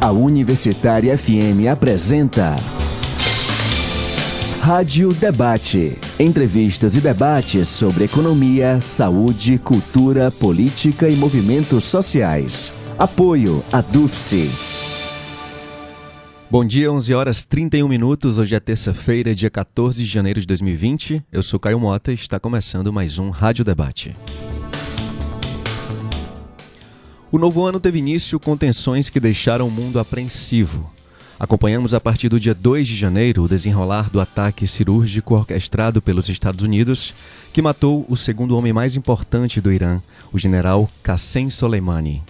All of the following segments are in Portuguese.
A Universitária FM apresenta Rádio Debate. Entrevistas e debates sobre economia, saúde, cultura, política e movimentos sociais. Apoio a DUFSE. Bom dia, 11 horas 31 minutos. Hoje é terça-feira, dia 14 de janeiro de 2020. Eu sou Caio Mota e está começando mais um Rádio Debate. O novo ano teve início com tensões que deixaram o mundo apreensivo. Acompanhamos a partir do dia 2 de janeiro o desenrolar do ataque cirúrgico orquestrado pelos Estados Unidos, que matou o segundo homem mais importante do Irã, o general Qassem Soleimani.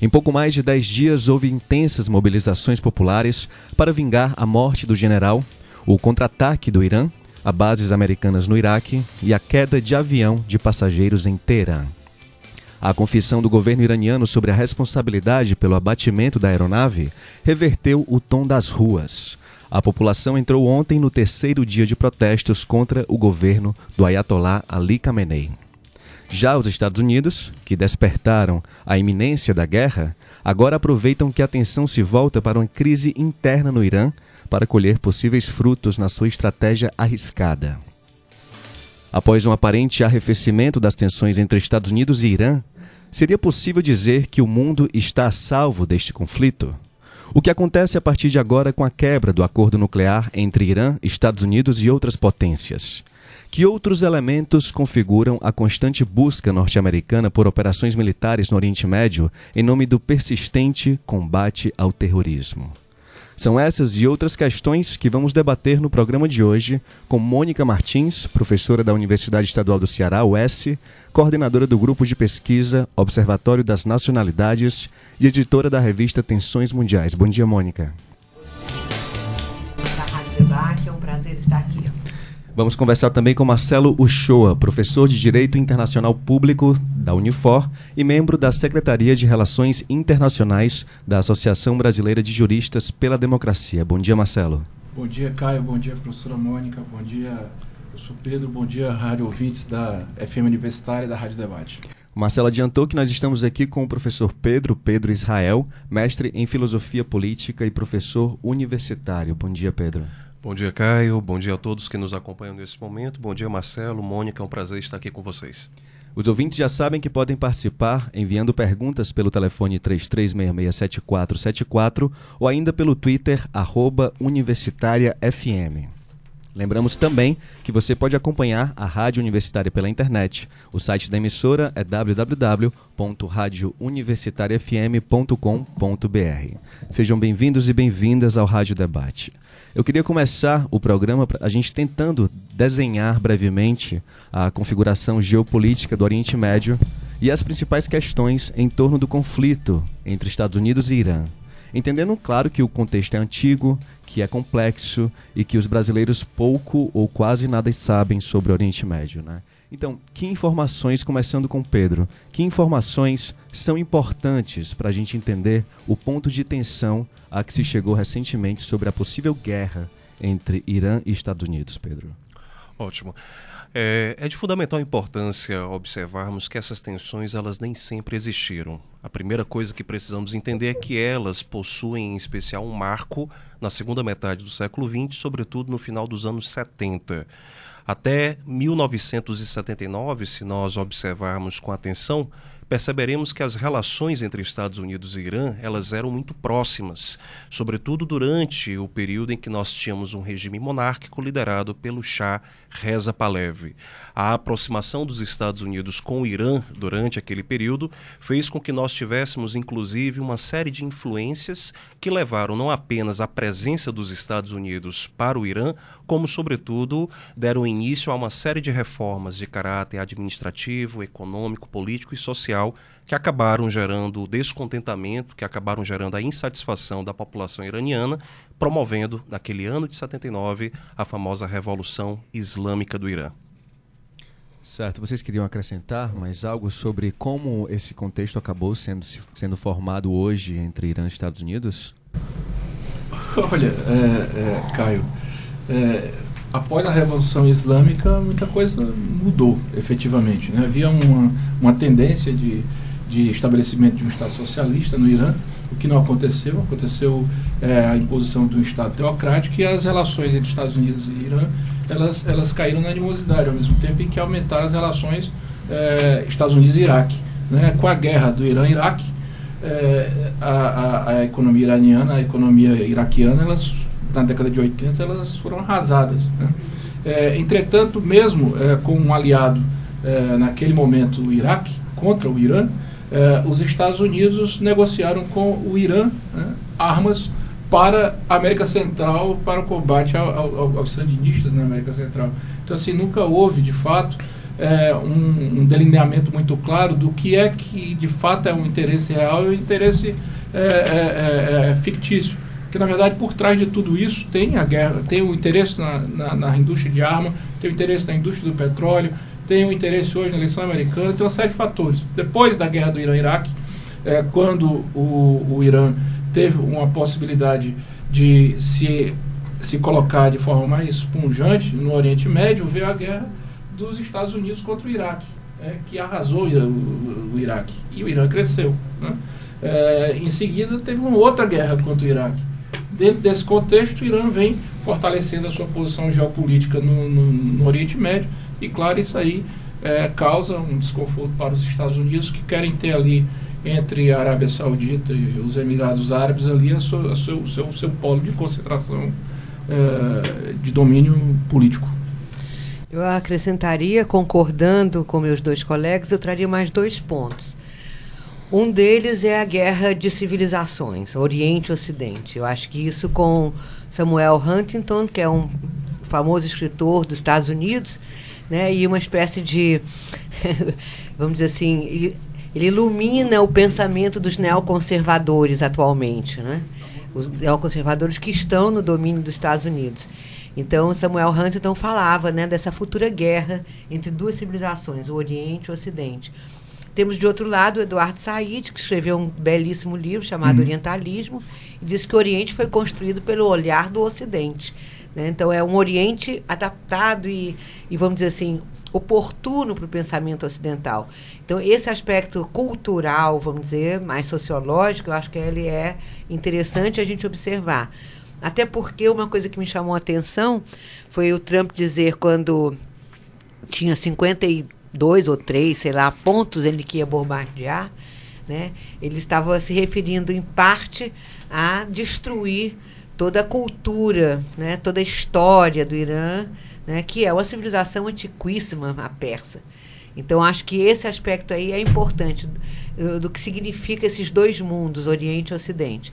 Em pouco mais de 10 dias houve intensas mobilizações populares para vingar a morte do general, o contra-ataque do Irã, a bases americanas no Iraque e a queda de avião de passageiros em Teherã. A confissão do governo iraniano sobre a responsabilidade pelo abatimento da aeronave reverteu o tom das ruas. A população entrou ontem no terceiro dia de protestos contra o governo do Ayatollah Ali Khamenei. Já os Estados Unidos, que despertaram a iminência da guerra, agora aproveitam que a atenção se volta para uma crise interna no Irã para colher possíveis frutos na sua estratégia arriscada. Após um aparente arrefecimento das tensões entre Estados Unidos e Irã, Seria possível dizer que o mundo está a salvo deste conflito? O que acontece a partir de agora com a quebra do acordo nuclear entre Irã, Estados Unidos e outras potências? Que outros elementos configuram a constante busca norte-americana por operações militares no Oriente Médio em nome do persistente combate ao terrorismo? São essas e outras questões que vamos debater no programa de hoje com Mônica Martins, professora da Universidade Estadual do Ceará, UES, coordenadora do grupo de pesquisa Observatório das Nacionalidades e editora da revista Tensões Mundiais. Bom dia, Mônica. Vamos conversar também com Marcelo Uchoa, professor de Direito Internacional Público da Unifor e membro da Secretaria de Relações Internacionais da Associação Brasileira de Juristas pela Democracia. Bom dia, Marcelo. Bom dia, Caio. Bom dia, professora Mônica. Bom dia, professor Pedro. Bom dia, rádio ouvintes da FM Universitária e da Rádio Debate. Marcelo adiantou que nós estamos aqui com o professor Pedro, Pedro Israel, mestre em Filosofia Política e professor universitário. Bom dia, Pedro. Bom dia, Caio. Bom dia a todos que nos acompanham nesse momento. Bom dia, Marcelo, Mônica. É um prazer estar aqui com vocês. Os ouvintes já sabem que podem participar enviando perguntas pelo telefone 33667474 ou ainda pelo Twitter, arroba universitariafm. Lembramos também que você pode acompanhar a Rádio Universitária pela internet. O site da emissora é www.radiouniversitariafm.com.br. Sejam bem-vindos e bem-vindas ao Rádio Debate. Eu queria começar o programa a gente tentando desenhar brevemente a configuração geopolítica do Oriente Médio e as principais questões em torno do conflito entre Estados Unidos e Irã. Entendendo, claro, que o contexto é antigo, que é complexo e que os brasileiros pouco ou quase nada sabem sobre o Oriente Médio. Né? Então, que informações, começando com Pedro, que informações são importantes para a gente entender o ponto de tensão a que se chegou recentemente sobre a possível guerra entre Irã e Estados Unidos, Pedro? Ótimo. É, é, de fundamental importância observarmos que essas tensões elas nem sempre existiram. A primeira coisa que precisamos entender é que elas possuem em especial um marco na segunda metade do século XX, sobretudo no final dos anos 70. Até 1979, se nós observarmos com atenção, perceberemos que as relações entre Estados Unidos e Irã elas eram muito próximas, sobretudo durante o período em que nós tínhamos um regime monárquico liderado pelo Shah Reza Pahlavi. A aproximação dos Estados Unidos com o Irã durante aquele período fez com que nós tivéssemos inclusive uma série de influências que levaram não apenas à presença dos Estados Unidos para o Irã, como sobretudo deram início a uma série de reformas de caráter administrativo, econômico, político e social que acabaram gerando descontentamento, que acabaram gerando a insatisfação da população iraniana, promovendo, naquele ano de 79, a famosa Revolução Islâmica do Irã. Certo, vocês queriam acrescentar mais algo sobre como esse contexto acabou sendo, sendo formado hoje entre Irã e Estados Unidos? Olha, é, é, Caio, é, após a Revolução Islâmica, muita coisa mudou, efetivamente. Né? Havia uma, uma tendência de, de estabelecimento de um Estado socialista no Irã, o que não aconteceu. Aconteceu é, a imposição de um Estado teocrático e as relações entre Estados Unidos e Irã elas, elas caíram na animosidade, ao mesmo tempo em que aumentaram as relações é, Estados Unidos e Iraque. Né? Com a guerra do Irã-Iraque, é, a, a, a, economia iraniana, a economia iraquiana, elas, na década de 80, elas foram arrasadas. Né? É, entretanto, mesmo é, com um aliado é, naquele momento, o Iraque, contra o Irã, é, os Estados Unidos negociaram com o Irã né, armas para a América Central, para o combate ao, ao, aos sandinistas na América Central. Então, assim, nunca houve, de fato, é, um, um, delineamento muito claro do que é que, de fato, é um interesse real e um interesse é, é, é, é fictício. Porque, na verdade, por trás de tudo isso tem a guerra, tem o interesse na, na, na indústria de arma, tem o interesse na indústria do petróleo, tem o interesse hoje na eleição americana, tem uma série de fatores. Depois da guerra do Irã-Iraque, é, quando o, o Irã teve uma possibilidade de se, se colocar de forma mais punjante no Oriente Médio, veio a guerra dos Estados Unidos contra o Iraque, é, que arrasou o, o, o, Iraque. E o Irã cresceu. Né? É, em seguida, teve uma outra guerra contra o Iraque. Dentro desse contexto, o Irã vem fortalecendo a sua posição geopolítica no, no, no Oriente Médio. E, claro, isso aí é, causa um desconforto para os Estados Unidos, que querem ter ali entre a Arábia Saudita e os Emirados Árabes ali a seu, seu, seu, seu polo de concentração é, de domínio político. Eu acrescentaria, concordando com meus dois colegas, eu traria mais dois pontos. Um deles é a guerra de civilizações, Oriente e Ocidente. Eu acho que isso com Samuel Huntington, que é um famoso escritor dos Estados Unidos, né, e uma espécie de, vamos dizer assim, ele ilumina o pensamento dos neoconservadores atualmente, né? Os neoconservadores que estão no domínio dos Estados Unidos. Então, Samuel Huntington falava né, dessa futura guerra entre duas civilizações, o Oriente e o Ocidente. Temos de outro lado o Eduardo Said, que escreveu um belíssimo livro chamado uhum. Orientalismo, e diz que o Oriente foi construído pelo olhar do Ocidente. Né? Então, é um Oriente adaptado e, e vamos dizer assim, oportuno para o pensamento ocidental. Então, esse aspecto cultural, vamos dizer, mais sociológico, eu acho que ele é interessante a gente observar. Até porque uma coisa que me chamou a atenção foi o Trump dizer quando tinha 52 ou 3, sei lá, pontos ele que ia bombardear, né? Ele estava se referindo em parte a destruir toda a cultura, né? toda a história do Irã, né? que é uma civilização antiquíssima, a persa. Então, acho que esse aspecto aí é importante do, do que significa esses dois mundos, Oriente e Ocidente.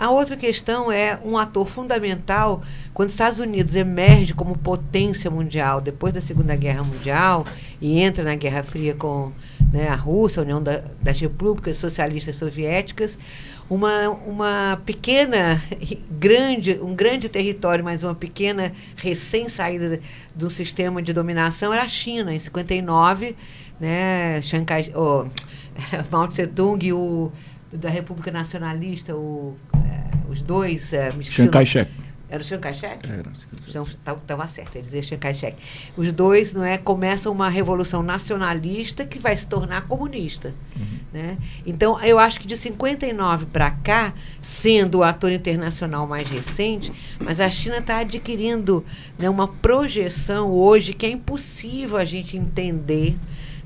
A outra questão é um ator fundamental quando os Estados Unidos emerge como potência mundial depois da Segunda Guerra Mundial e entra na Guerra Fria com né, a Rússia, a União da, das Repúblicas Socialistas Soviéticas uma, uma pequena, grande, um grande território, mas uma pequena recém-saída do sistema de dominação era a China. Em 59, né, Chiang Kai, oh, Mao Tse-tung e o da República Nacionalista, o, é, os dois... É, Chiang Kai-shek. Era o Chiang Kai-shek? Era. Então, estava certo, ele dizia Chiang Kai-shek. Os dois não é, começam uma revolução nacionalista que vai se tornar comunista. Uhum. Né? Então, eu acho que de 59 para cá, sendo o ator internacional mais recente, mas a China está adquirindo né, uma projeção hoje que é impossível a gente entender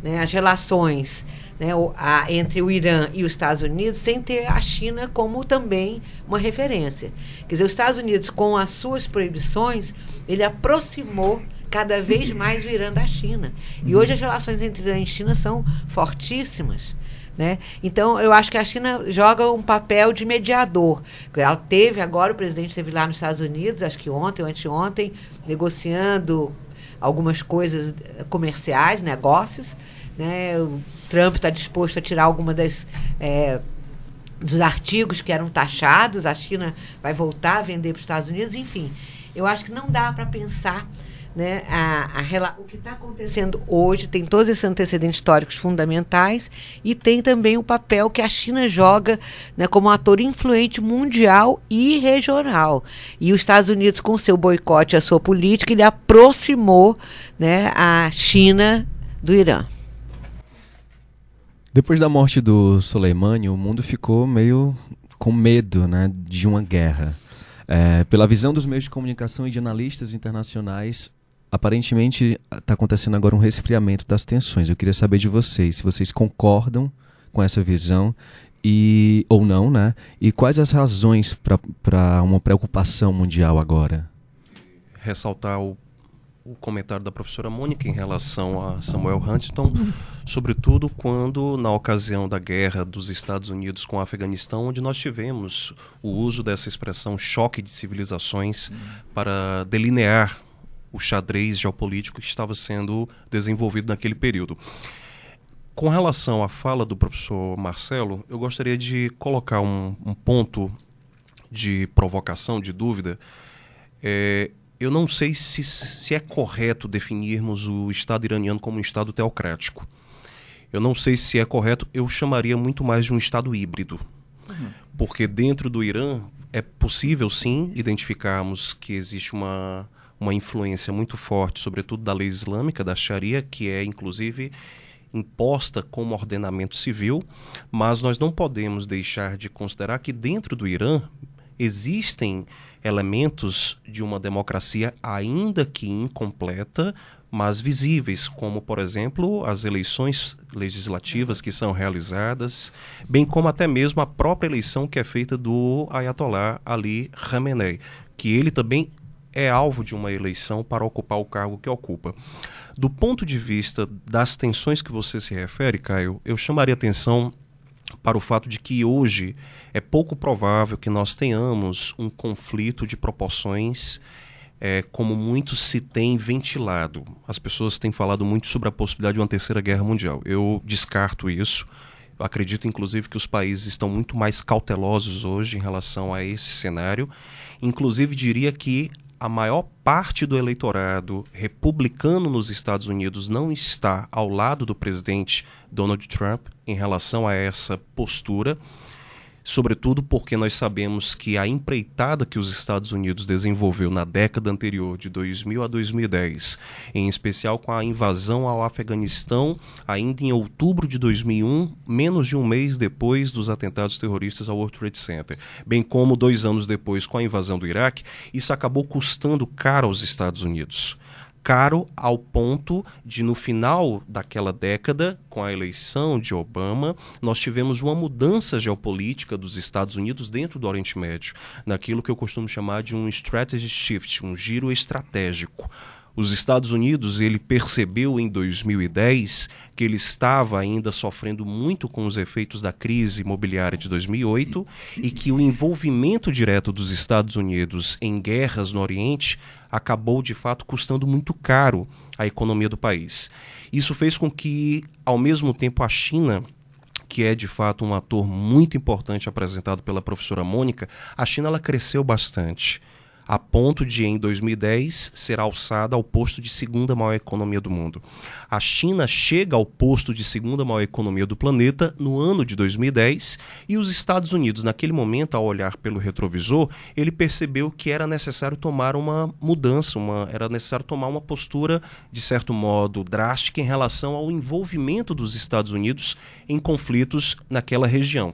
né, as relações né, a, entre o Irã e os Estados Unidos sem ter a China como também uma referência. Quer dizer, os Estados Unidos, com as suas proibições, ele aproximou cada vez mais o Irã da China. E hoje as relações entre Irã e China são fortíssimas. Né? Então, eu acho que a China joga um papel de mediador. Ela teve, agora o presidente esteve lá nos Estados Unidos, acho que ontem ou anteontem, negociando algumas coisas comerciais, negócios. Né? Trump está disposto a tirar alguma das. É, dos artigos que eram taxados, a China vai voltar a vender para os Estados Unidos, enfim. Eu acho que não dá para pensar né, a, a, o que está acontecendo hoje tem todos esses antecedentes históricos fundamentais e tem também o papel que a China joga né, como ator influente mundial e regional. E os Estados Unidos, com seu boicote à sua política, ele aproximou né, a China do Irã. Depois da morte do Soleimani, o mundo ficou meio com medo né, de uma guerra. É, pela visão dos meios de comunicação e de analistas internacionais, aparentemente está acontecendo agora um resfriamento das tensões. Eu queria saber de vocês se vocês concordam com essa visão e ou não, né? E quais as razões para uma preocupação mundial agora? Ressaltar o, o comentário da professora Mônica em relação a Samuel Huntington, sobretudo quando, na ocasião da guerra dos Estados Unidos com o Afeganistão, onde nós tivemos o uso dessa expressão choque de civilizações para delinear o xadrez geopolítico que estava sendo desenvolvido naquele período. Com relação à fala do professor Marcelo, eu gostaria de colocar um, um ponto de provocação, de dúvida. É, eu não sei se, se é correto definirmos o Estado iraniano como um Estado teocrático. Eu não sei se é correto, eu chamaria muito mais de um Estado híbrido. Uhum. Porque dentro do Irã é possível, sim, identificarmos que existe uma, uma influência muito forte, sobretudo da lei islâmica, da Sharia, que é, inclusive, imposta como ordenamento civil, mas nós não podemos deixar de considerar que dentro do Irã existem elementos de uma democracia ainda que incompleta, mas visíveis, como por exemplo as eleições legislativas que são realizadas, bem como até mesmo a própria eleição que é feita do Ayatollah Ali Khamenei, que ele também é alvo de uma eleição para ocupar o cargo que ocupa. Do ponto de vista das tensões que você se refere, Caio, eu chamaria atenção para o fato de que hoje é pouco provável que nós tenhamos um conflito de proporções é, como muito se tem ventilado. As pessoas têm falado muito sobre a possibilidade de uma terceira guerra mundial. Eu descarto isso. Acredito, inclusive, que os países estão muito mais cautelosos hoje em relação a esse cenário. Inclusive, diria que a maior parte do eleitorado republicano nos Estados Unidos não está ao lado do presidente Donald Trump em relação a essa postura sobretudo porque nós sabemos que a empreitada que os Estados Unidos desenvolveu na década anterior, de 2000 a 2010, em especial com a invasão ao Afeganistão, ainda em outubro de 2001, menos de um mês depois dos atentados terroristas ao World Trade Center, bem como dois anos depois com a invasão do Iraque, isso acabou custando caro aos Estados Unidos caro ao ponto de, no final daquela década, com a eleição de Obama, nós tivemos uma mudança geopolítica dos Estados Unidos dentro do Oriente Médio, naquilo que eu costumo chamar de um strategy shift, um giro estratégico. Os Estados Unidos, ele percebeu em 2010 que ele estava ainda sofrendo muito com os efeitos da crise imobiliária de 2008 e que o envolvimento direto dos Estados Unidos em guerras no Oriente acabou de fato custando muito caro à economia do país. Isso fez com que, ao mesmo tempo, a China que é de fato um ator muito importante apresentado pela professora Mônica, a China ela cresceu bastante a ponto de, em 2010, ser alçada ao posto de segunda maior economia do mundo. A China chega ao posto de segunda maior economia do planeta no ano de 2010 e os Estados Unidos, naquele momento, ao olhar pelo retrovisor, ele percebeu que era necessário tomar uma mudança, uma, era necessário tomar uma postura, de certo modo, drástica em relação ao envolvimento dos Estados Unidos em conflitos naquela região.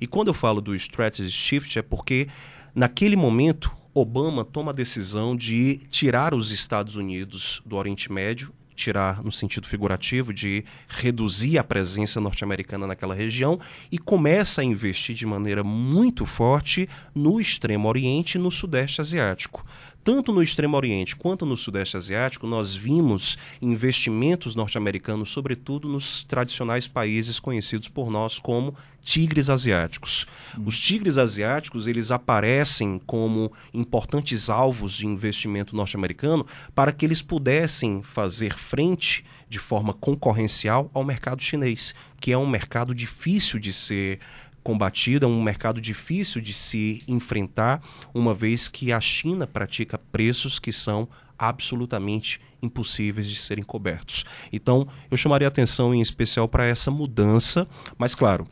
E quando eu falo do strategy shift é porque naquele momento Obama toma a decisão de tirar os Estados Unidos do Oriente Médio, tirar no sentido figurativo, de reduzir a presença norte-americana naquela região e começa a investir de maneira muito forte no Extremo Oriente e no Sudeste Asiático. Tanto no Extremo Oriente quanto no Sudeste Asiático, nós vimos investimentos norte-americanos, sobretudo nos tradicionais países conhecidos por nós como tigres asiáticos. Hum. Os tigres asiáticos, eles aparecem como importantes alvos de investimento norte-americano para que eles pudessem fazer frente de forma concorrencial ao mercado chinês, que é um mercado difícil de ser combatida, um mercado difícil de se enfrentar, uma vez que a China pratica preços que são absolutamente impossíveis de serem cobertos. Então, eu chamaria atenção em especial para essa mudança, mas claro,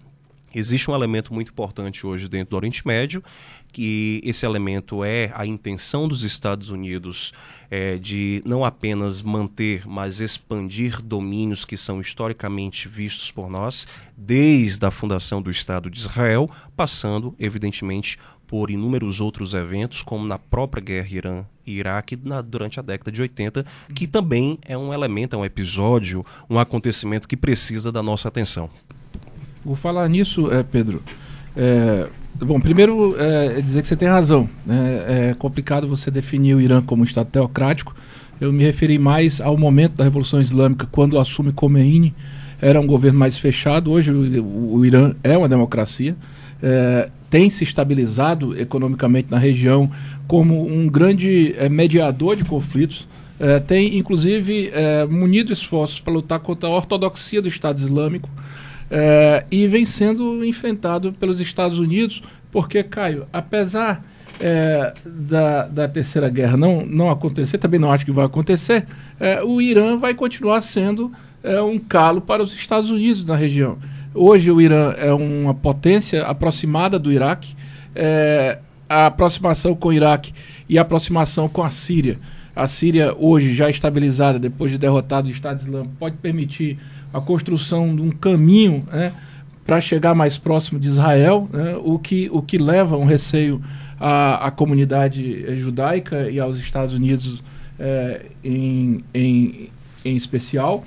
Existe um elemento muito importante hoje dentro do Oriente Médio, que esse elemento é a intenção dos Estados Unidos é, de não apenas manter, mas expandir domínios que são historicamente vistos por nós, desde a fundação do Estado de Israel, passando, evidentemente, por inúmeros outros eventos, como na própria guerra Irã e Iraque na, durante a década de 80, que também é um elemento, é um episódio, um acontecimento que precisa da nossa atenção. Vou falar nisso, é, Pedro. É, bom, primeiro é, dizer que você tem razão. Né? É complicado você definir o Irã como um Estado teocrático. Eu me referi mais ao momento da Revolução Islâmica, quando assume Khomeini, era um governo mais fechado. Hoje o, o Irã é uma democracia. É, tem se estabilizado economicamente na região como um grande é, mediador de conflitos. É, tem, inclusive, é, munido esforços para lutar contra a ortodoxia do Estado Islâmico. É, e vem sendo enfrentado pelos Estados Unidos, porque, Caio, apesar é, da, da Terceira Guerra não, não acontecer, também não acho que vai acontecer, é, o Irã vai continuar sendo é, um calo para os Estados Unidos na região. Hoje o Irã é uma potência aproximada do Iraque, é, a aproximação com o Iraque e a aproximação com a Síria. A Síria, hoje já estabilizada, depois de derrotado o Estado Islâmico, pode permitir a construção de um caminho né, para chegar mais próximo de Israel, né, o, que, o que leva um receio à, à comunidade judaica e aos Estados Unidos é, em, em, em especial.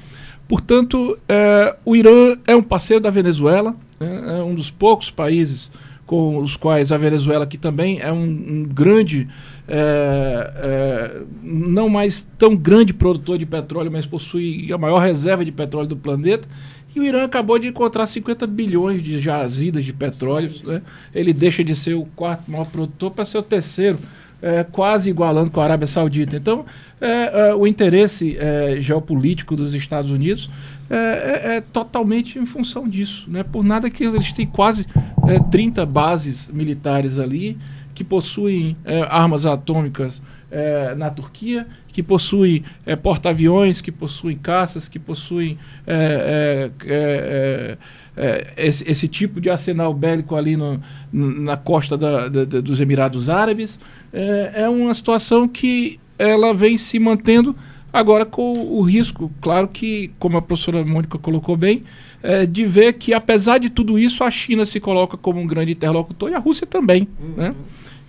Portanto, é, o Irã é um parceiro da Venezuela, né, é um dos poucos países com os quais a Venezuela, que também é um, um grande, é, é, não mais tão grande produtor de petróleo, mas possui a maior reserva de petróleo do planeta. E o Irã acabou de encontrar 50 bilhões de jazidas de petróleo. Né? Ele deixa de ser o quarto maior produtor para ser o terceiro, é, quase igualando com a Arábia Saudita. Então, é, é, o interesse é, geopolítico dos Estados Unidos é, é, totalmente em função disso. Né? Por nada que eles têm quase é, 30 bases militares ali que possuem é, armas atômicas é, na Turquia, que possuem é, porta-aviões, que possuem caças, que possuem é, é, esse, esse, tipo de arsenal bélico ali no, na costa da, da, dos Emirados Árabes. é uma situação que ela vem se mantendo agora com o risco, claro que, como a professora Mônica colocou bem, é, de ver que, apesar de tudo isso, a China se coloca como um grande interlocutor e a Rússia também. Uhum. Né?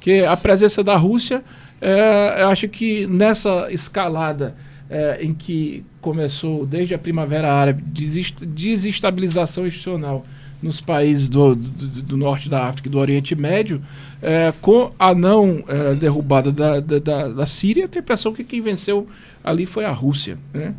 Que a presença da Rússia, é, eu acho que nessa escalada é, em que começou desde a Primavera Árabe, desestabilização institucional nos países do, do, do, norte da África e do Oriente Médio, é, com a não é, derrubada da, da, da, Síria, tem a impressão que quem venceu ali foi a Rússia. Né?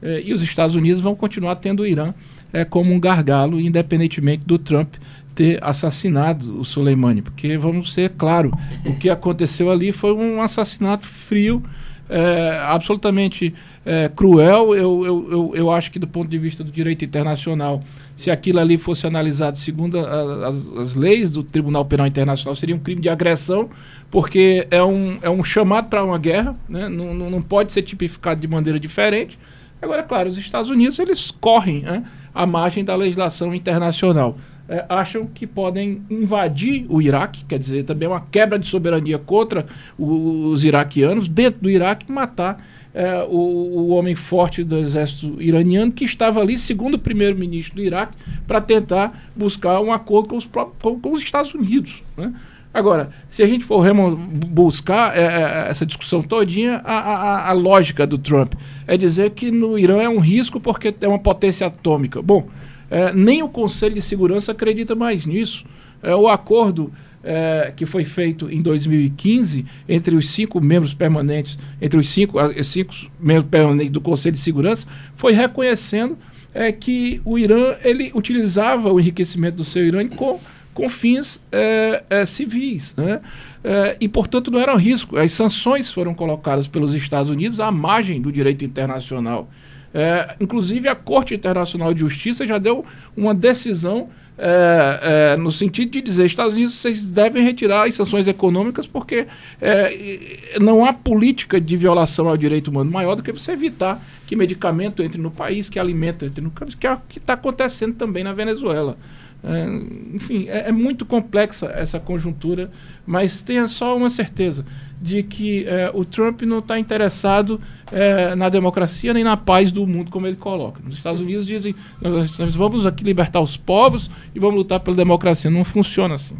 É, e os Estados Unidos vão continuar tendo o Irã é, como um gargalo, independentemente do Trump ter assassinado o Soleimani. Porque, vamos ser claro, o que aconteceu ali foi um assassinato frio, é, absolutamente é, cruel. Eu, eu, eu, eu, acho que, do ponto de vista do direito internacional, se aquilo ali fosse analisado segundo a, as, as, leis do Tribunal Penal Internacional, seria um crime de agressão, porque é um, é um chamado para uma guerra, né? não, não, não, pode ser tipificado de maneira diferente. Agora, claro, os Estados Unidos eles correm né, à margem da legislação internacional. É, acham que podem invadir o Iraque, quer dizer, também é uma quebra de soberania contra os iraquianos, dentro do Iraque, matar é, o, o, homem forte do exército iraniano que estava ali, segundo o primeiro-ministro do Iraque, para tentar buscar um acordo com os, com, com os Estados Unidos. Né? Agora, se a gente for buscar é, é, essa discussão todinha, a, a, a, lógica do Trump é dizer que no Irã é um risco porque é uma potência atômica. Bom, é, nem o Conselho de Segurança acredita mais nisso. É, o acordo é, que foi feito em 2015 entre os cinco membros permanentes, entre os cinco, cinco membros permanentes do Conselho de Segurança, foi reconhecendo é, que o Irã ele utilizava o enriquecimento do seu Irã com, com fins é, é civis. Né? É, e, portanto, não era um risco. As sanções foram colocadas pelos Estados Unidos à margem do direito internacional. É, inclusive, a Corte Internacional de Justiça já deu uma decisão é, é, no sentido de dizer, Estados Unidos, vocês devem retirar as sanções econômicas porque é, não há política de violação ao direito humano maior do que você evitar que medicamento entre no país, que alimento entre no país, que é o que está acontecendo também na Venezuela. É, enfim, é, é, muito complexa essa conjuntura, mas tenha só uma certeza de que é, o Trump não está interessado é, na democracia nem na paz do mundo, como ele coloca. Nos Estados Unidos dizem: nós vamos aqui libertar os povos e vamos lutar pela democracia. Não funciona assim.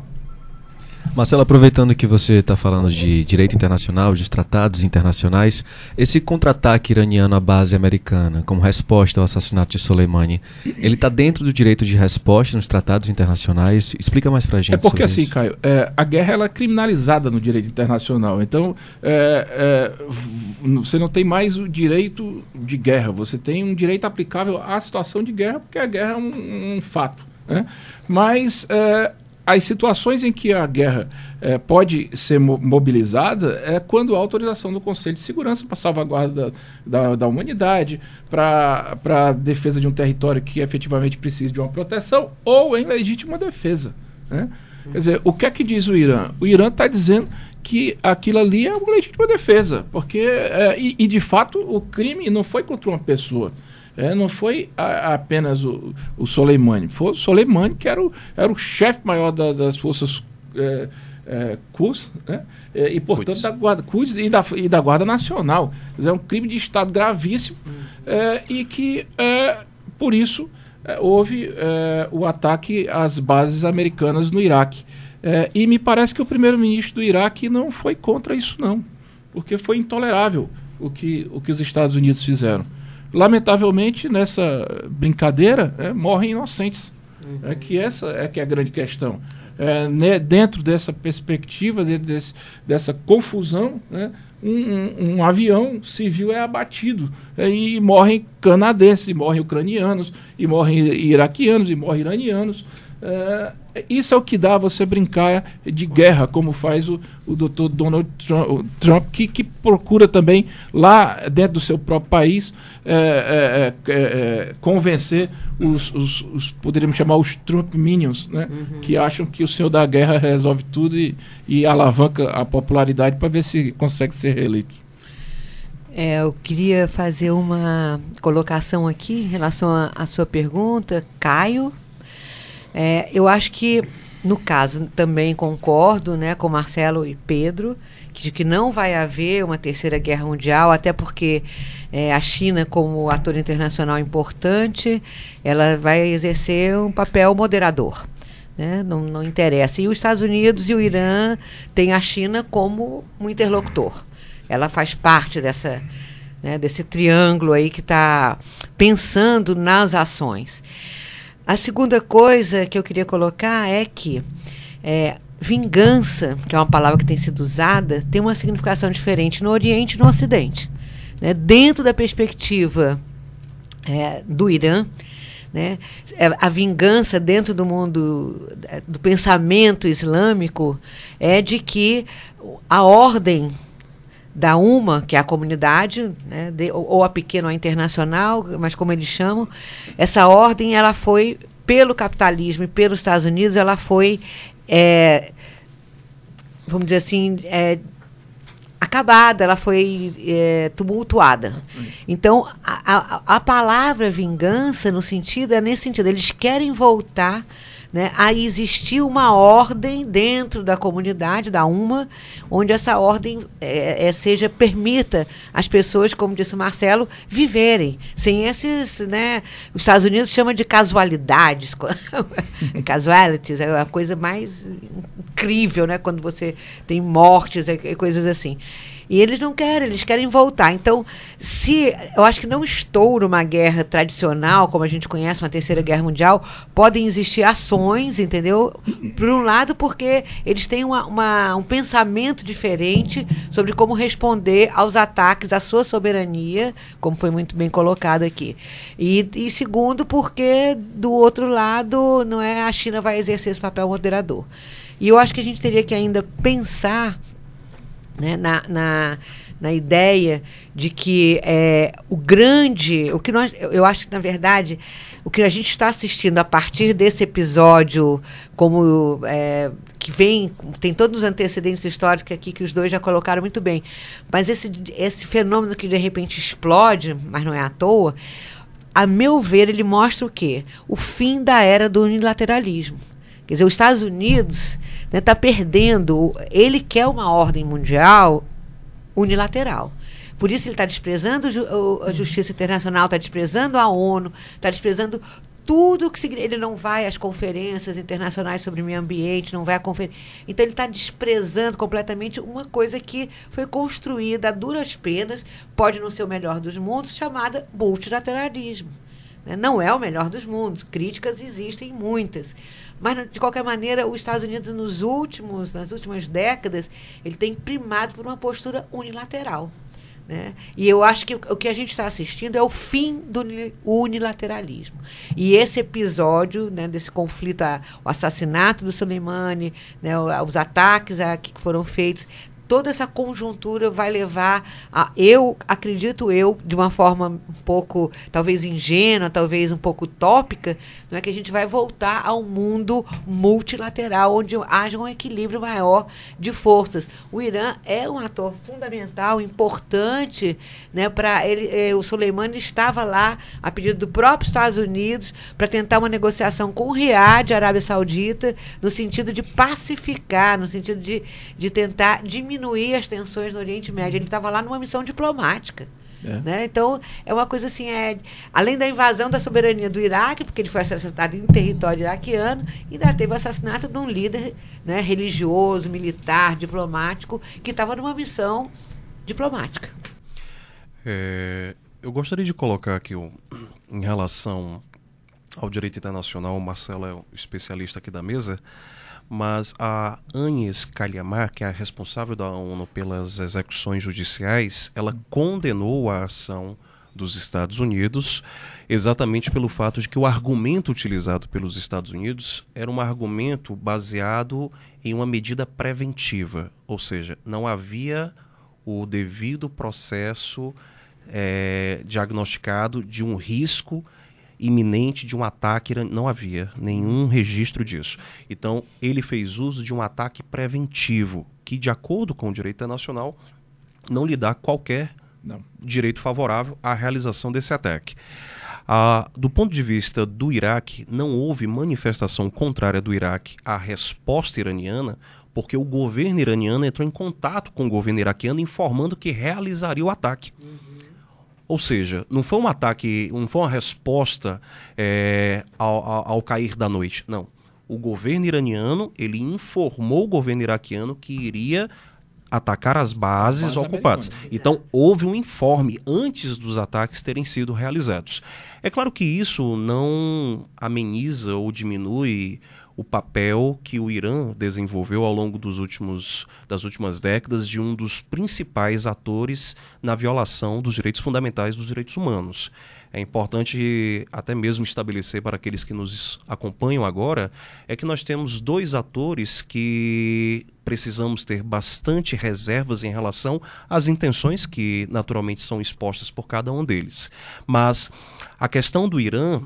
Marcelo, aproveitando que você está falando de direito internacional, de tratados internacionais, esse contra-ataque iraniano à base americana, como resposta ao assassinato de Soleimani, ele está dentro do direito de resposta nos tratados internacionais? Explica mais para a gente. É porque assim, isso. Caio, é, a guerra ela é criminalizada no direito internacional. Então, é, é, você não tem mais o direito de guerra, você tem um direito aplicável à situação de guerra, porque a guerra é um, um fato. Né? Mas é, as situações em que a guerra é, pode ser mo mobilizada é quando há autorização do Conselho de Segurança para salvaguarda da, da, da humanidade, para a defesa de um território que efetivamente precisa de uma proteção, ou em legítima defesa. Né? Quer dizer, o que é que diz o Irã? O Irã está dizendo que aquilo ali é uma legítima defesa, porque é, e, e, de fato o crime não foi contra uma pessoa. É, não foi a, apenas o, o Soleimani, foi o Soleimani que era o, era o chefe maior da, das forças é, é, Quds, né? É, e portanto Quds. da guarda Quds e da, e da guarda nacional. É um crime de estado gravíssimo hum. É, e que é, por isso é, houve o ataque às bases americanas no Iraque. e me parece que o primeiro-ministro do Iraque não foi contra isso não, porque foi intolerável o que, o que os Estados Unidos fizeram. Lamentavelmente, nessa brincadeira, é, morrem inocentes. Uhum. É que essa é que é a grande questão. É, né, dentro dessa perspectiva, dentro desse, dessa confusão, né, um, um, um, avião civil é abatido é, e morrem canadenses, e morrem ucranianos, e morrem iraquianos, e morrem iranianos. É, isso é o que dá você brincar de guerra, como faz o, o doutor Donald Trump, Trump que, que, procura também, lá dentro do seu próprio país, é, é, é, é convencer os, os, os, poderíamos chamar os Trump Minions, né? Uhum. que acham que o senhor da guerra resolve tudo e, e alavanca a popularidade para ver se consegue ser reeleito. É, eu queria fazer uma colocação aqui em relação à sua pergunta, Caio. É, eu acho que, no caso, também concordo né, com Marcelo e Pedro, de que não vai haver uma terceira guerra mundial, até porque é, a China, como ator internacional importante, ela vai exercer um papel moderador. Né? Não, não interessa. E os Estados Unidos e o Irã têm a China como um interlocutor. Ela faz parte dessa, né, desse triângulo aí que está pensando nas ações. A segunda coisa que eu queria colocar é que é, vingança, que é uma palavra que tem sido usada, tem uma significação diferente no Oriente e no Ocidente. Né? Dentro da perspectiva é, do Irã, né? É, a vingança dentro do mundo é, do pensamento islâmico é de que a ordem da UMA, que é a comunidade, né, de, ou a pequena ou a internacional, mas como eles chamam, essa ordem ela foi pelo capitalismo e pelos Estados Unidos, ela foi, é, vamos dizer assim, é, acabada, ela foi é, tumultuada. Então, a, a, a palavra vingança, no sentido, é nesse sentido, eles querem voltar né, a existir uma ordem dentro da comunidade, da UMA, onde essa ordem é, é, seja permita as pessoas, como disse o Marcelo, viverem. Sem esses, né, os Estados Unidos chama de casualidades, casualties, é a coisa mais incrível, né, quando você tem mortes, e é coisas assim. E eles não querem, eles querem voltar. Então, se eu acho que não estoura uma guerra tradicional, como a gente conhece, uma terceira guerra mundial, podem existir ações, entendeu? Por um lado, porque eles têm uma, uma, um pensamento diferente sobre como responder aos ataques à sua soberania, como foi muito bem colocado aqui. E, e segundo, porque do outro lado, não é a China vai exercer esse papel moderador. E eu acho que a gente teria que ainda pensar né, na, na, na ideia de que é, o grande, o que nós, eu acho que na verdade o que a gente está assistindo a partir desse episódio, como é, que vem, tem todos os antecedentes históricos aqui que os dois já colocaram muito bem, mas esse, esse fenômeno que de repente explode, mas não é à toa, a meu ver, ele mostra o quê? O fim da era do unilateralismo. Quer dizer, os Estados Unidos está né, tá perdendo. Ele quer uma ordem mundial unilateral. Por isso ele está desprezando a justiça internacional, está desprezando a ONU, está desprezando tudo que ele não vai às conferências internacionais sobre meio ambiente, não vai à conferência. Então ele está desprezando completamente uma coisa que foi construída a duras penas, pode não ser o melhor dos mundos, chamada multilateralismo. Né? Não é o melhor dos mundos. Críticas existem muitas. Mas, de qualquer maneira, os Estados Unidos, nos últimos, nas últimas décadas, ele tem primado por uma postura unilateral. Né? E eu acho que o que a gente está assistindo é o fim do unilateralismo. E esse episódio né, desse conflito, a, o assassinato do Soleimani, né, os ataques a, que foram feitos, toda essa conjuntura vai levar a eu acredito eu de uma forma um pouco talvez ingênua talvez um pouco utópica não é que a gente vai voltar a um mundo multilateral onde haja um equilíbrio maior de forças. O Irã é um ator fundamental importante né para ele eh, o Soleimani estava lá a pedido do próprio Estados Unidos para tentar uma negociação com o Riad Arábia Saudita no sentido de pacificar no sentido de, de tentar diminuir diminuir as tensões no Oriente Médio. Ele estava lá numa missão diplomática. É. Né? Então, é uma coisa assim, é, além da invasão da soberania do Iraque, porque ele foi assassinado em território iraquiano, ainda teve o assassinato de um líder né, religioso, militar, diplomático, que estava numa missão diplomática. É, eu gostaria de colocar aqui um, em relação ao direito internacional, o Marcelo é o especialista aqui da mesa, mas a Agnes Calhamar, que é a responsável da ONU pelas execuções judiciais, ela condenou a ação dos Estados Unidos exatamente pelo fato de que o argumento utilizado pelos Estados Unidos era um argumento baseado em uma medida preventiva, ou seja, não havia o devido processo é, diagnosticado de um risco iminente de um ataque, não havia nenhum registro disso. Então, ele fez uso de um ataque preventivo, que, de acordo com o direito internacional, não lhe dá qualquer não. direito favorável à realização desse ataque. Ah, do ponto de vista do Iraque, não houve manifestação contrária do Iraque à resposta iraniana, porque o governo iraniano entrou em contato com o governo iraquiano informando que realizaria o ataque. Uhum. Ou seja, não foi um ataque, não foi uma resposta é, ao, ao, ao cair da noite. Não. O governo iraniano ele informou o governo iraquiano que iria atacar as bases ocupadas. Então, houve um informe antes dos ataques terem sido realizados. É claro que isso não ameniza ou diminui o papel que o Irã desenvolveu ao longo dos últimos, das últimas décadas de um dos principais atores na violação dos direitos fundamentais dos direitos humanos. É importante até mesmo estabelecer para aqueles que nos acompanham agora é que nós temos dois atores que precisamos ter bastante reservas em relação às intenções que naturalmente são expostas por cada um deles. Mas a questão do Irã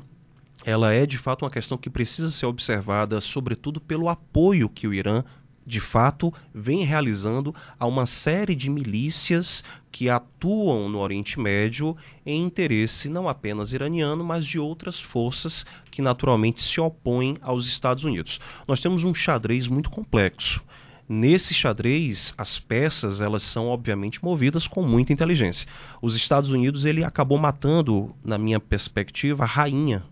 ela é de fato uma questão que precisa ser observada, sobretudo pelo apoio que o Irã de fato vem realizando a uma série de milícias que atuam no Oriente Médio em interesse não apenas iraniano, mas de outras forças que naturalmente se opõem aos Estados Unidos. Nós temos um xadrez muito complexo. Nesse xadrez, as peças elas são obviamente movidas com muita inteligência. Os Estados Unidos ele acabou matando, na minha perspectiva, a rainha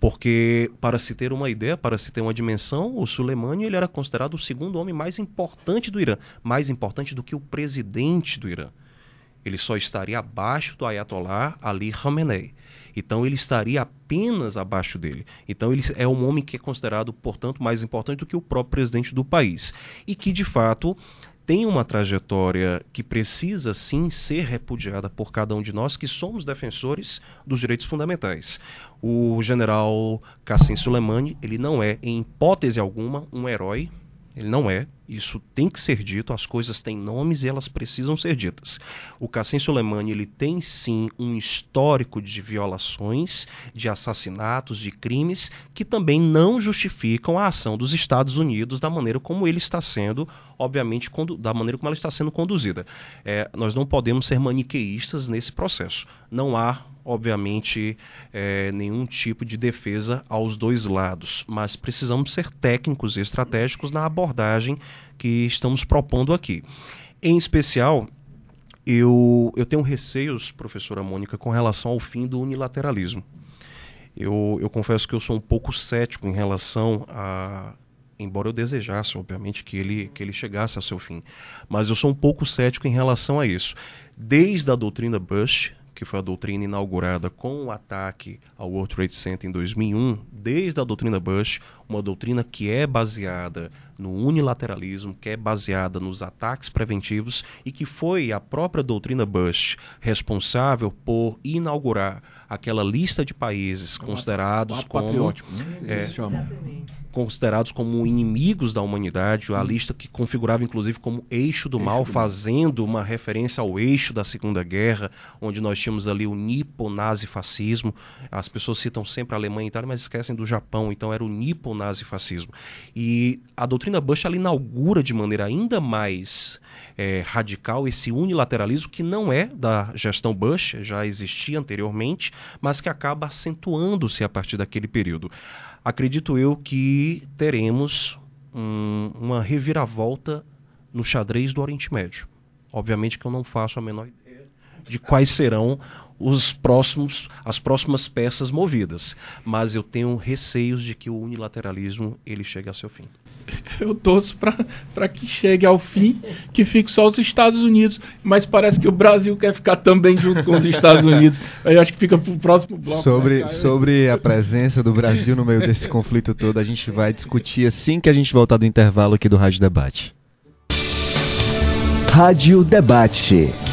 porque, para se ter uma ideia, para se ter uma dimensão, o Soleimani ele era considerado o segundo homem mais importante do Irã, mais importante do que o presidente do Irã. Ele só estaria abaixo do Ayatollah Ali Khamenei. Então ele estaria apenas abaixo dele. Então ele é um homem que é considerado, portanto, mais importante do que o próprio presidente do país. E que, de fato, tem uma trajetória que precisa sim ser repudiada por cada um de nós que somos defensores dos direitos fundamentais. O general Qasem Soleimani, ele não é em hipótese alguma um herói, ele não é. Isso tem que ser dito, as coisas têm nomes e elas precisam ser ditas. O Qasem Soleimani ele tem sim um histórico de violações, de assassinatos, de crimes que também não justificam a ação dos Estados Unidos da maneira como ele está sendo, obviamente, da maneira como ela está sendo conduzida. É, nós não podemos ser maniqueístas nesse processo. Não há obviamente, é, nenhum tipo de defesa aos dois lados, mas precisamos ser técnicos e estratégicos na abordagem que estamos propondo aqui. Em especial, eu, eu tenho receios, professora Mônica, com relação ao fim do unilateralismo. Eu, eu confesso que eu sou um pouco cético em relação a. Embora eu desejasse, obviamente, que ele, que ele chegasse ao seu fim. Mas eu sou um pouco cético em relação a isso. Desde a doutrina Bush, que foi a doutrina inaugurada com o ataque ao World Trade Center em 2001, desde a doutrina Bush, uma doutrina que é baseada no unilateralismo, que é baseada nos ataques preventivos e que foi a própria doutrina Bush responsável por inaugurar aquela lista de países considerados como né? é, considerados como inimigos da humanidade, a lista que configurava inclusive como eixo do eixo mal, do fazendo uma referência ao eixo da Segunda Guerra, onde nós tínhamos ali o nipo-nazifascismo. As pessoas citam sempre a Alemanha e Itália, mas esquecem do Japão, então era o nipo-nazifascismo. E a doutrina Bush ela inaugura de maneira ainda mais é, radical esse unilateralismo que não é da gestão Bush, já existia anteriormente, mas que acaba acentuando-se a partir daquele período acredito eu que teremos um, uma reviravolta no xadrez do Oriente Médio. Obviamente que eu não faço a menor ideia de quais serão os próximos, as próximas peças movidas, mas eu tenho receios de que o unilateralismo ele chegue ao seu fim. Eu torço para que chegue ao fim, que fique só os Estados Unidos, mas parece que o Brasil quer ficar também junto com os Estados Unidos. Eu acho que fica para o próximo bloco. Sobre, né, sobre a presença do Brasil no meio desse conflito todo, a gente vai discutir assim que a gente voltar do intervalo aqui do Rádio Debate. Rádio Debate.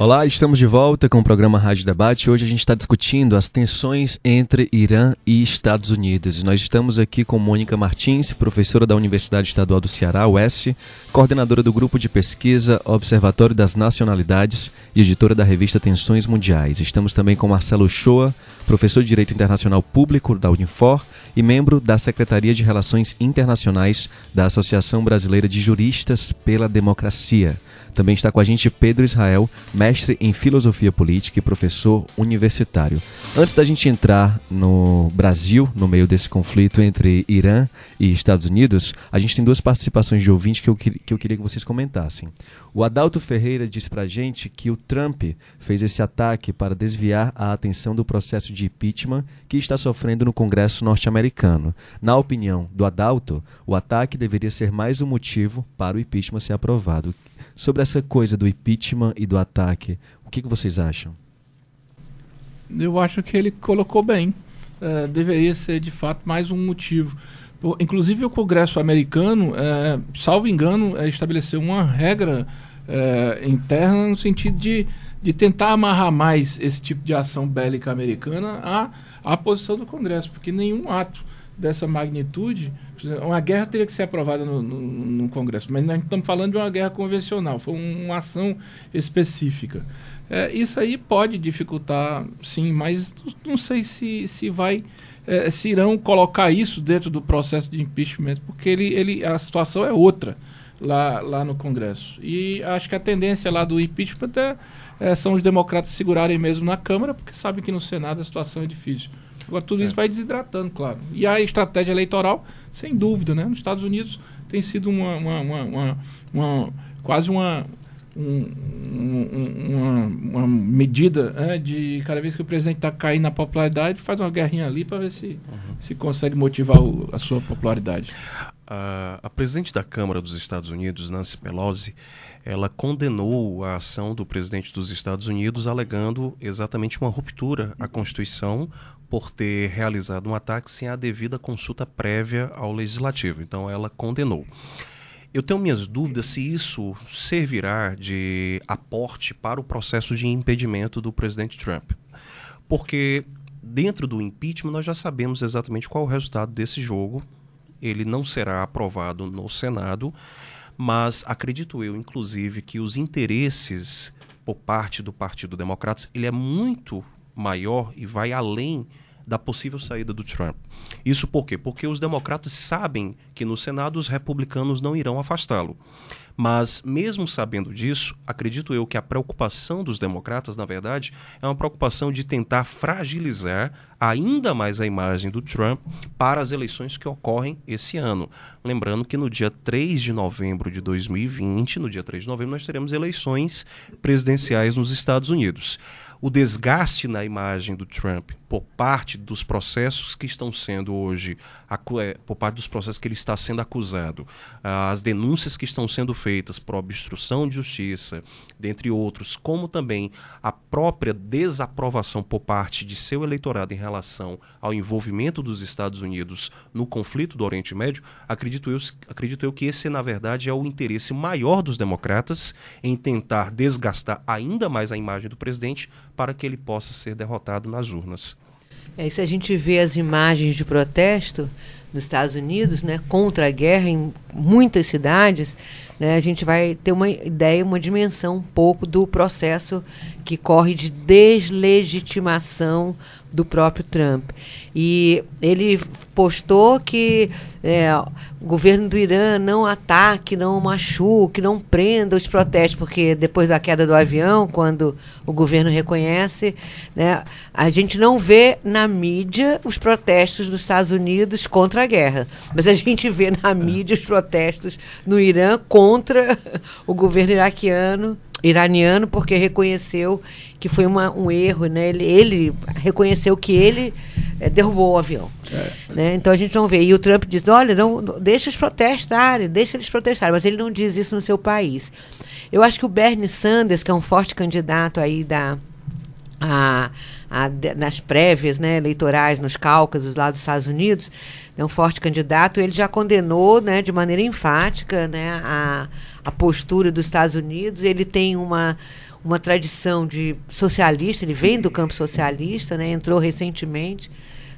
Olá, estamos de volta com o programa Rádio Debate. Hoje a gente está discutindo as tensões entre Irã e Estados Unidos. Nós estamos aqui com Mônica Martins, professora da Universidade Estadual do Ceará, UES, coordenadora do grupo de pesquisa Observatório das Nacionalidades e editora da revista Tensões Mundiais. Estamos também com Marcelo Shoa, professor de Direito Internacional Público da Unifor e membro da Secretaria de Relações Internacionais da Associação Brasileira de Juristas pela Democracia. Também está com a gente Pedro Israel, mestre em filosofia política e professor universitário. Antes da gente entrar no Brasil, no meio desse conflito entre Irã e Estados Unidos, a gente tem duas participações de ouvinte que eu, que eu queria que vocês comentassem. O Adalto Ferreira disse pra gente que o Trump fez esse ataque para desviar a atenção do processo de impeachment que está sofrendo no Congresso norte-americano. Na opinião do Adalto, o ataque deveria ser mais um motivo para o impeachment ser aprovado. Sobre essa coisa do impeachment e do ataque, o que, que vocês acham? Eu acho que ele colocou bem. É, deveria ser, de fato, mais um motivo. Por, inclusive, o Congresso americano, é, salvo engano, é, estabeleceu uma regra é, interna no sentido de, de tentar amarrar mais esse tipo de ação bélica americana à, à posição do Congresso, porque nenhum ato dessa magnitude, uma guerra teria que ser aprovada no, no, no Congresso, mas nós estamos falando de uma guerra convencional, foi uma ação específica. É, isso aí pode dificultar, sim, mas não sei se, se vai, é, se irão colocar isso dentro do processo de impeachment, porque ele, ele, a situação é outra lá, lá no Congresso. E acho que a tendência lá do impeachment é, é, são os democratas segurarem mesmo na Câmara, porque sabem que no Senado a situação é difícil. Agora, tudo isso é. vai desidratando, claro. E a estratégia eleitoral, sem dúvida, né? Nos Estados Unidos tem sido uma, uma, uma, uma, uma quase uma, um, uma, uma, medida né, de cada vez que o presidente está caindo na popularidade, faz uma guerrinha ali para ver se, uhum. se consegue motivar o, a sua popularidade. A, a, presidente da Câmara dos Estados Unidos, Nancy Pelosi, ela condenou a ação do presidente dos Estados Unidos, alegando exatamente uma ruptura à Constituição por ter realizado um ataque sem a devida consulta prévia ao legislativo. Então ela condenou. Eu tenho minhas dúvidas se isso servirá de aporte para o processo de impedimento do presidente Trump. Porque dentro do impeachment nós já sabemos exatamente qual é o resultado desse jogo. Ele não será aprovado no Senado, mas acredito eu, inclusive, que os interesses por parte do Partido Democrata ele é muito maior e vai além da possível saída do Trump. Isso por quê? Porque os democratas sabem que no Senado os republicanos não irão afastá-lo. Mas, mesmo sabendo disso, acredito eu que a preocupação dos democratas, na verdade, é uma preocupação de tentar fragilizar ainda mais a imagem do Trump para as eleições que ocorrem esse ano. Lembrando que no dia 3 de novembro de 2020, no dia 3 de novembro, nós teremos eleições presidenciais nos Estados Unidos o desgaste na imagem do Trump por parte dos processos que estão sendo hoje, é, por parte dos processos que ele está sendo acusado, as denúncias que estão sendo feitas por obstrução de justiça, dentre outros, como também a própria desaprovação por parte de seu eleitorado em relação ao envolvimento dos Estados Unidos no conflito do Oriente Médio, acredito eu, acredito eu que esse, na verdade, é o interesse maior dos democratas em tentar desgastar ainda mais a imagem do presidente para que ele possa ser derrotado nas urnas. É, se a gente vê as imagens de protesto nos Estados Unidos, né, contra a guerra em muitas cidades, né, a gente vai ter uma ideia, uma dimensão um pouco do processo que corre de deslegitimação do próprio Trump. E ele postou que é, o governo do Irã não ataque, não machuque, não prenda os protestos, porque depois da queda do avião, quando o governo reconhece, né, a gente não vê na mídia os protestos dos Estados Unidos contra a guerra, mas a gente vê na mídia os protestos no Irã contra o governo iraquiano iraniano porque reconheceu que foi uma, um erro, né? Ele, ele reconheceu que ele é, derrubou o avião. É. Né? Então a gente não vê. E o Trump diz, olha, não, deixa os protestarem, deixa eles protestarem, mas ele não diz isso no seu país. Eu acho que o Bernie Sanders, que é um forte candidato aí da, a, a, nas prévias né, eleitorais, nos Cáucasos lá dos Estados Unidos, é um forte candidato, ele já condenou né, de maneira enfática né, a, a postura dos Estados Unidos. Ele tem uma, uma tradição de socialista, ele vem do campo socialista, né, entrou recentemente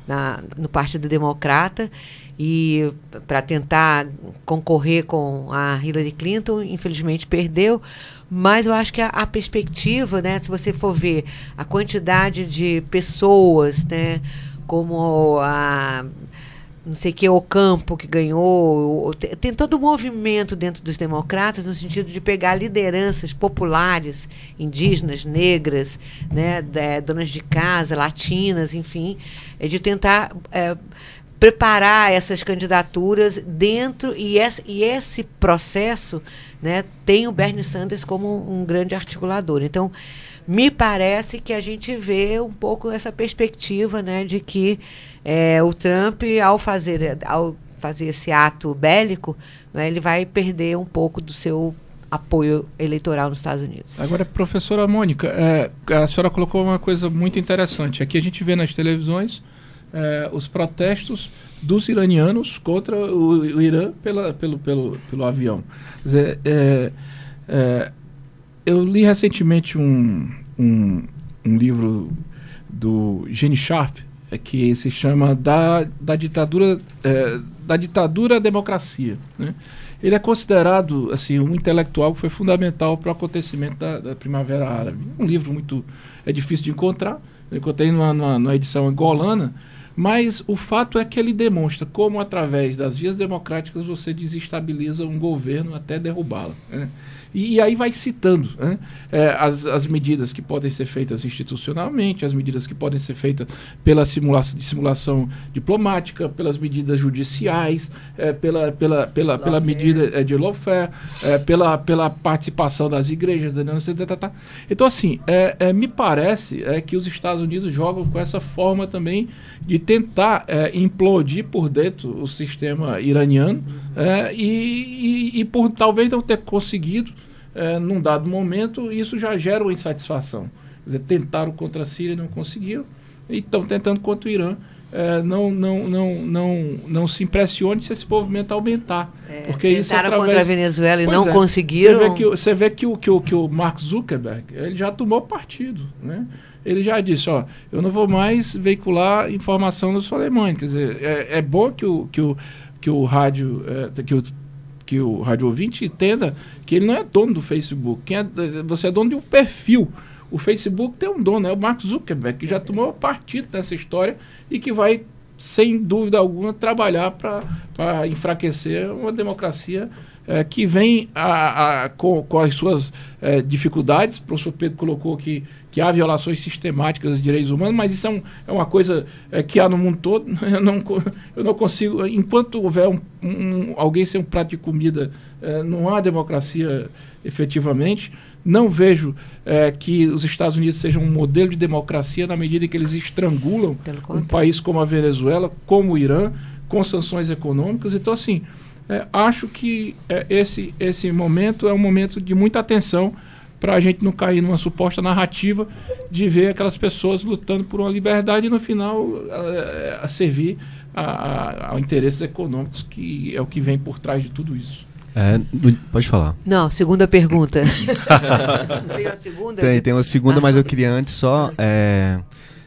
na, no Partido Democrata e para tentar concorrer com a Hillary Clinton, infelizmente perdeu. Mas eu acho que a, a, perspectiva, né, se você for ver a quantidade de pessoas, né, como a não sei que o campo que ganhou tem todo o movimento dentro dos democratas no sentido de pegar lideranças populares indígenas negras né de, donas de casa latinas enfim é de tentar é, preparar essas candidaturas dentro e esse, e esse processo né tem o Bernie Sanders como um, um grande articulador. Então me parece que a gente vê um pouco essa perspectiva né de que é, o Trump, ao fazer, ao fazer esse ato bélico, né, ele vai perder um pouco do seu apoio eleitoral nos Estados Unidos. Agora, professora Mônica, é, a senhora colocou uma coisa muito interessante. Aqui a gente vê nas televisões é, os protestos dos iranianos contra o, o Irã pela, pelo, pelo, pelo avião. Quer dizer, é, é, eu li recentemente um, um, um livro do Gene Sharp, que se chama da, da ditadura é, da ditadura à democracia. Né? Ele é considerado assim um intelectual que foi fundamental para o acontecimento da, da, Primavera Árabe. Um livro muito é difícil de encontrar. Eu encontrei numa, numa, numa edição angolana, mas o fato é que ele demonstra como através das vias democráticas você desestabiliza um governo até derrubá-lo. Né? E, e aí vai citando né? é, as, as medidas que podem ser feitas institucionalmente, as medidas que podem ser feitas pela simulação, simulação diplomática, pelas medidas judiciais, é, pela, pela, pela, pela medida é, de lawfare, é, pela, pela participação das igrejas. Né? Tá, tá. Então, assim, é, é, me parece é, que os Estados Unidos jogam com essa forma também de tentar implodir por dentro o sistema iraniano e, e, e por talvez não ter conseguido é, num dado momento, isso já gera uma insatisfação. Quer dizer, tentaram contra a Síria e não conseguiram, e estão tentando contra o Irã. É, não, não, não, não, não se impressione se esse movimento aumentar. É, porque tentaram isso através... contra a Venezuela e pois não é, conseguiram. Você vê, que, você vê que, o, que, o, que o Mark Zuckerberg ele já tomou partido. Né? Ele já disse, ó, eu não vou mais veicular informação no Soleimani. Quer dizer, é, é bom que o, que o, que o rádio, é, que o que o rádio ouvinte entenda que ele não é dono do Facebook. Quem é, você é dono de um perfil. O Facebook tem um dono, é o Mark Zuckerberg, que já tomou partido nessa história e que vai, sem dúvida alguma, trabalhar para enfraquecer uma democracia é, que vem a, a, com, com, as suas é, dificuldades. O professor Pedro colocou que, que há violações sistemáticas dos direitos humanos, mas isso é, um, é uma coisa é, que há no mundo todo. Eu não, eu não consigo, enquanto houver um, um, alguém sem um prato de comida, é, não há democracia efetivamente. Não vejo é, que os Estados Unidos sejam um modelo de democracia na medida que eles estrangulam um país como a Venezuela, como o Irã, com sanções econômicas. Então, assim, é, acho que é, esse, esse momento é um momento de muita atenção para a gente não cair numa suposta narrativa de ver aquelas pessoas lutando por uma liberdade e no final a, a servir a, a, a, interesses econômicos, que é o que vem por trás de tudo isso. É, pode falar. Não, segunda pergunta. tem a segunda? Tem, tem uma segunda, mas eu queria antes só é,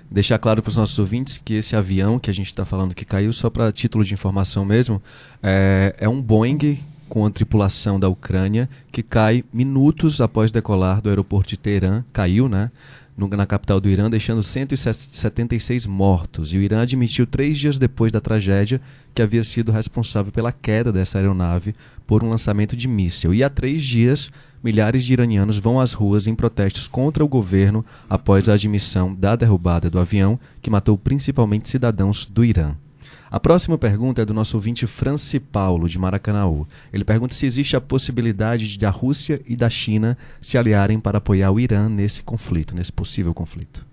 deixar claro para os nossos ouvintes que esse avião que a gente está falando que caiu, só para título de informação mesmo, é, é um Boeing com a tripulação da Ucrânia que cai minutos após decolar do aeroporto de Teherã, caiu, né? na capital do Irã, deixando 176 mortos. E o Irã admitiu três dias depois da tragédia que havia sido responsável pela queda dessa aeronave por um lançamento de míssil. E há três dias, milhares de iranianos vão às ruas em protestos contra o governo após a admissão da derrubada do avião, que matou principalmente cidadãos do Irã. A próxima pergunta é do nosso ouvinte Franci Paulo, de Maracanaú. Ele pergunta se existe a possibilidade de a Rússia e da China se aliarem para apoiar o Irã nesse conflito, nesse possível conflito.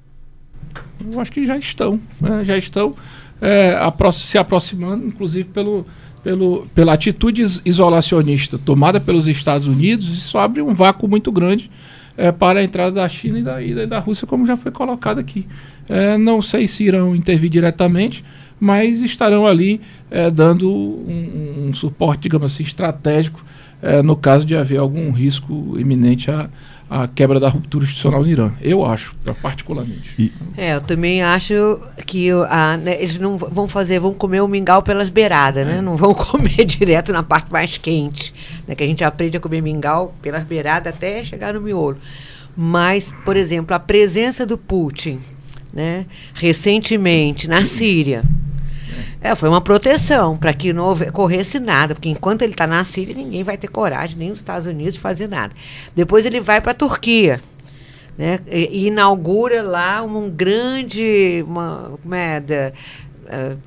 Eu acho que já estão. Né? Já estão é, se aproximando, inclusive pelo, pelo, pela atitude isolacionista tomada pelos Estados Unidos. Isso abre um vácuo muito grande é, para a entrada da China e da, e da Rússia, como já foi colocado aqui. É, não sei se irão intervir diretamente, mas estarão ali é, dando um, um, suporte, digamos assim, estratégico é, no caso de haver algum risco iminente à, à quebra da ruptura institucional no Irã. Eu acho, particularmente. E... É, eu também acho que a, né, eles não vão fazer, vão comer o mingau pelas beiradas, né? É. Não vão comer direto na parte mais quente, né? Que a gente aprende a comer mingau pelas beiradas até chegar no miolo. Mas, por exemplo, a presença do Putin, né? Recentemente na Síria é, foi uma proteção para que não ocorresse nada, porque enquanto ele está na Síria, ninguém vai ter coragem, nem os Estados Unidos, de fazer nada. Depois ele vai para a Turquia. Né, e, inaugura lá um grande. Uma, como é, da, uh,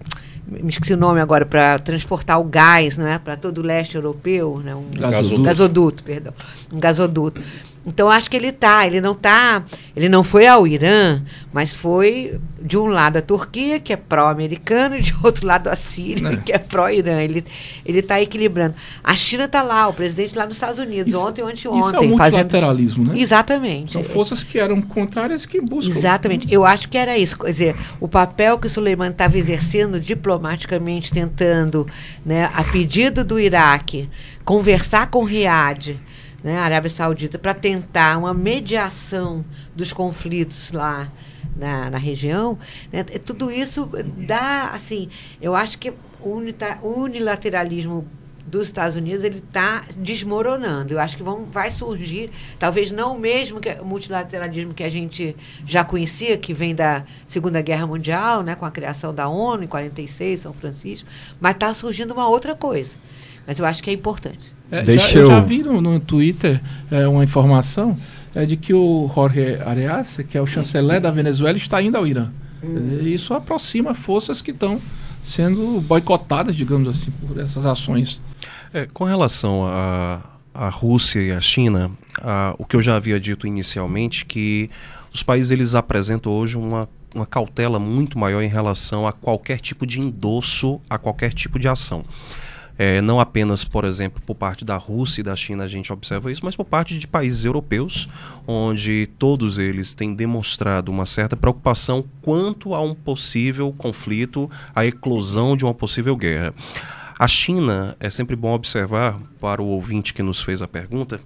me esqueci o nome agora, para transportar o gás né, para todo o leste europeu. Né, um gasoduto. gasoduto, perdão. Um gasoduto. Então acho que ele tá, ele não tá, ele não foi ao Irã, mas foi de um lado a Turquia, que é pró-americano, e de outro lado a Síria, é. que é pró-Irã. Ele ele está equilibrando. A China está lá, o presidente lá nos Estados Unidos, isso, ontem ou anteontem. Isso é o fazendo... né? Exatamente. São forças que eram contrárias que buscam. Exatamente. Eu acho que era isso. Quer dizer, o papel que o Suleiman estava exercendo diplomaticamente, tentando, né, a pedido do Iraque, conversar com Riad né, Arábia Saudita, para tentar uma mediação dos conflitos lá na, na região, né, tudo isso dá, assim, eu acho que o unilateralismo dos Estados Unidos ele está desmoronando. Eu acho que vão, vai surgir, talvez não o mesmo que, multilateralismo que a gente já conhecia, que vem da Segunda Guerra Mundial, né, com a criação da ONU em 46, São Francisco, mas está surgindo uma outra coisa. Mas eu acho que é importante. É, Deixa já, eu... eu já vi no, no Twitter é, uma informação é, de que o Jorge Areas, que é o chanceler da Venezuela, está indo ao Irã. Hum. Isso aproxima forças que estão sendo boicotadas, digamos assim, por essas ações. É, com relação à a, a, Rússia e a China, a, o que eu já havia dito inicialmente, que os países eles apresentam hoje uma, uma cautela muito maior em relação a qualquer tipo de endosso, a qualquer tipo de ação. É, não apenas, por exemplo, por parte da Rússia e da China a gente observa isso, mas por parte de países europeus, onde todos eles têm demonstrado uma certa preocupação quanto a um possível conflito, a eclosão de uma possível guerra. A China, é sempre bom observar, para o ouvinte que nos fez a pergunta,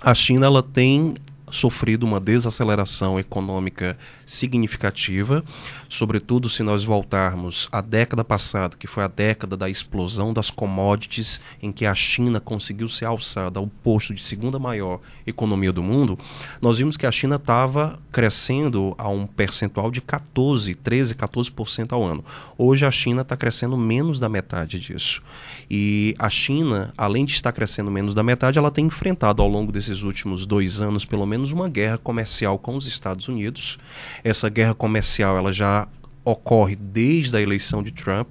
a China ela tem sofrido uma desaceleração econômica significativa, sobretudo se nós voltarmos à década passada, que foi a década da explosão das commodities, em que a China conseguiu ser alçada ao posto de segunda maior economia do mundo, nós vimos que a China estava crescendo a um percentual de 14, 13, 14% ao ano. Hoje a China está crescendo menos da metade disso. E a China, além de estar crescendo menos da metade, ela tem enfrentado ao longo desses últimos dois anos, pelo menos, uma guerra comercial com os Estados Unidos. Essa guerra comercial ela já ocorre desde a eleição de Trump.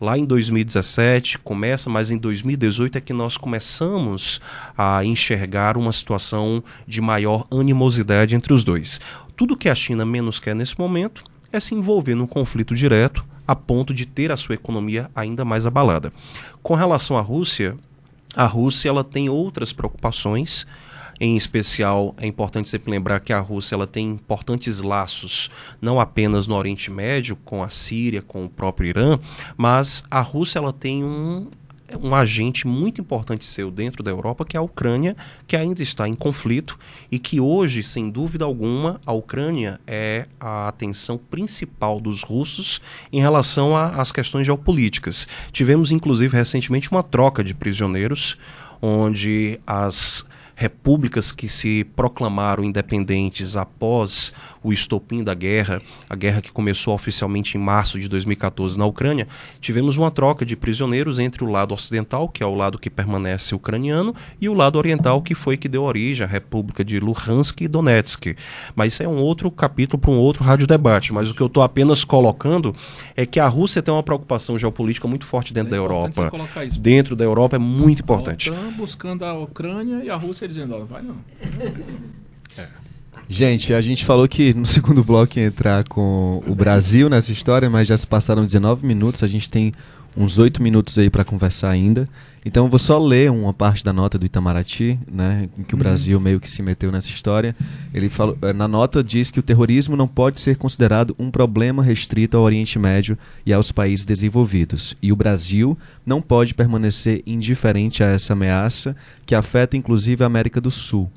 Lá em 2017 começa, mas em 2018 é que nós começamos a enxergar uma situação de maior animosidade entre os dois. Tudo que a China menos quer nesse momento é se envolver num conflito direto a ponto de ter a sua economia ainda mais abalada. Com relação à Rússia, a Rússia ela tem outras preocupações. Em especial, é importante sempre lembrar que a Rússia ela tem importantes laços, não apenas no Oriente Médio, com a Síria, com o próprio Irã, mas a Rússia ela tem um, um agente muito importante seu dentro da Europa, que é a Ucrânia, que ainda está em conflito e que hoje, sem dúvida alguma, a Ucrânia é a atenção principal dos russos em relação às questões geopolíticas. Tivemos, inclusive, recentemente uma troca de prisioneiros, onde as repúblicas que se proclamaram independentes após o estopim da guerra, a guerra que começou oficialmente em março de 2014 na Ucrânia, tivemos uma troca de prisioneiros entre o lado ocidental, que é o lado que permanece ucraniano, e o lado oriental, que foi que deu origem à República de Luhansk e Donetsk. Mas isso é um outro capítulo para um outro rádio debate. Mas o que eu estou apenas colocando é que a Rússia tem uma preocupação geopolítica muito forte dentro é da Europa. Dentro da Europa é muito importante. A OTAN buscando a Ucrânia e a Rússia dizendo, ó, vai não. Gente, a gente falou que no segundo bloco ia entrar com o Brasil nessa história, mas já se passaram 19 minutos, a gente tem uns 8 minutos aí para conversar ainda. Então eu vou só ler uma parte da nota do Itamaraty, né, em que o uhum. Brasil meio que se meteu nessa história. Ele falou, eh, na nota diz que o terrorismo não pode ser considerado um problema restrito ao Oriente Médio e aos países desenvolvidos, e o Brasil não pode permanecer indiferente a essa ameaça que afeta inclusive a América do Sul.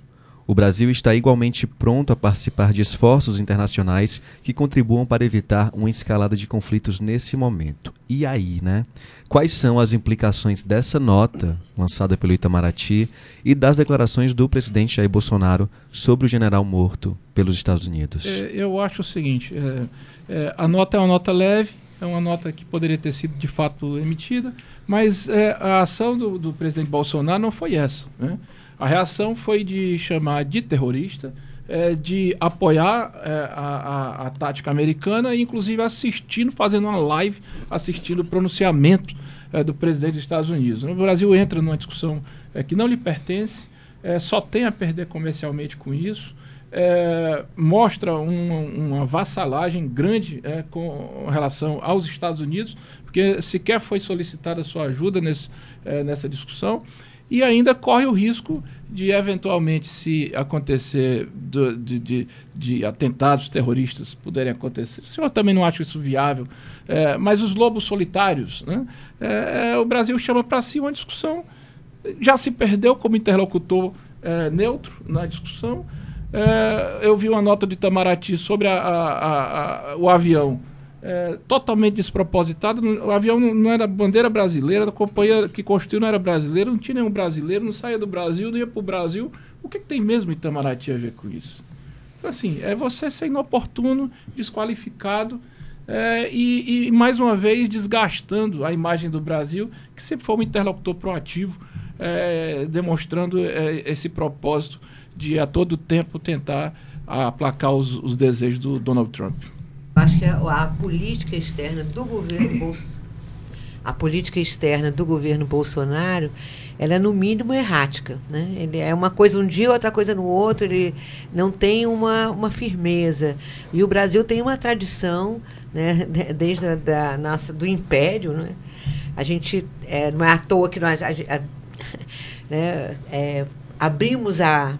O Brasil está igualmente pronto a participar de esforços internacionais que contribuam para evitar uma escalada de conflitos nesse momento. E aí, né? Quais são as implicações dessa nota lançada pelo Itamaraty e das declarações do presidente Jair Bolsonaro sobre o general morto pelos Estados Unidos? É, eu acho o seguinte: é, é, a nota é uma nota leve, é uma nota que poderia ter sido de fato emitida, mas é, a ação do, do presidente Bolsonaro não foi essa. Né? A reação foi de chamar de terrorista, é, de apoiar é, a, a, a, tática americana inclusive, assistindo, fazendo uma live, assistindo o pronunciamento é, do presidente dos Estados Unidos. O Brasil entra numa discussão é, que não lhe pertence, é, só tem a perder comercialmente com isso. É, mostra um, uma vassalagem grande com relação aos Estados Unidos, porque sequer foi solicitada sua ajuda nesse, nessa discussão e ainda corre o risco de, eventualmente, se acontecer do, de, de, de, atentados terroristas puderem acontecer. Senhor também não acha isso viável, é, mas os lobos solitários, né? É, é o Brasil chama para si uma discussão, já se perdeu como interlocutor é, neutro na discussão. É, eu vi uma nota de Itamaraty sobre a, a, a, o avião é, totalmente despropositado. O avião não, era bandeira brasileira, a companhia que construiu não era brasileira, não tinha nenhum brasileiro, não saía do Brasil, não ia para o Brasil. O que, que, tem mesmo Itamaraty a ver com isso? Então, assim, é você ser inoportuno, desqualificado é, e, e, mais uma vez, desgastando a imagem do Brasil, que sempre foi um interlocutor proativo, é, demonstrando é, esse propósito de, a todo tempo, tentar aplacar os, os desejos do Donald Trump. Acho que a, a política externa do governo Bolsonaro, a política externa do governo Bolsonaro, ela é no mínimo errática, né? Ele é uma coisa um dia, outra coisa no outro. Ele não tem uma, uma firmeza. E o Brasil tem uma tradição, né? Desde a, da nossa do Império, né? A gente é, não é à toa que nós a, né? é, abrimos a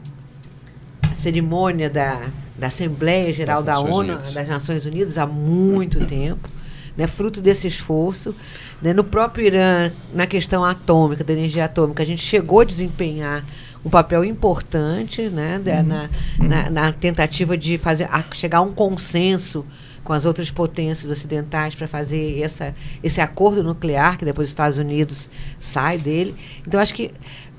cerimônia da da Assembleia Geral das da Nações ONU, Unidas. das Nações Unidas, há muito tempo, né, fruto desse esforço. Né, no próprio Irã, na questão atômica, da energia atômica, a gente chegou a desempenhar um papel importante né, da, na, na, na, tentativa de fazer a, chegar a um consenso com as outras potências ocidentais para fazer essa, esse acordo nuclear, que depois os Estados Unidos sai dele. Então, acho que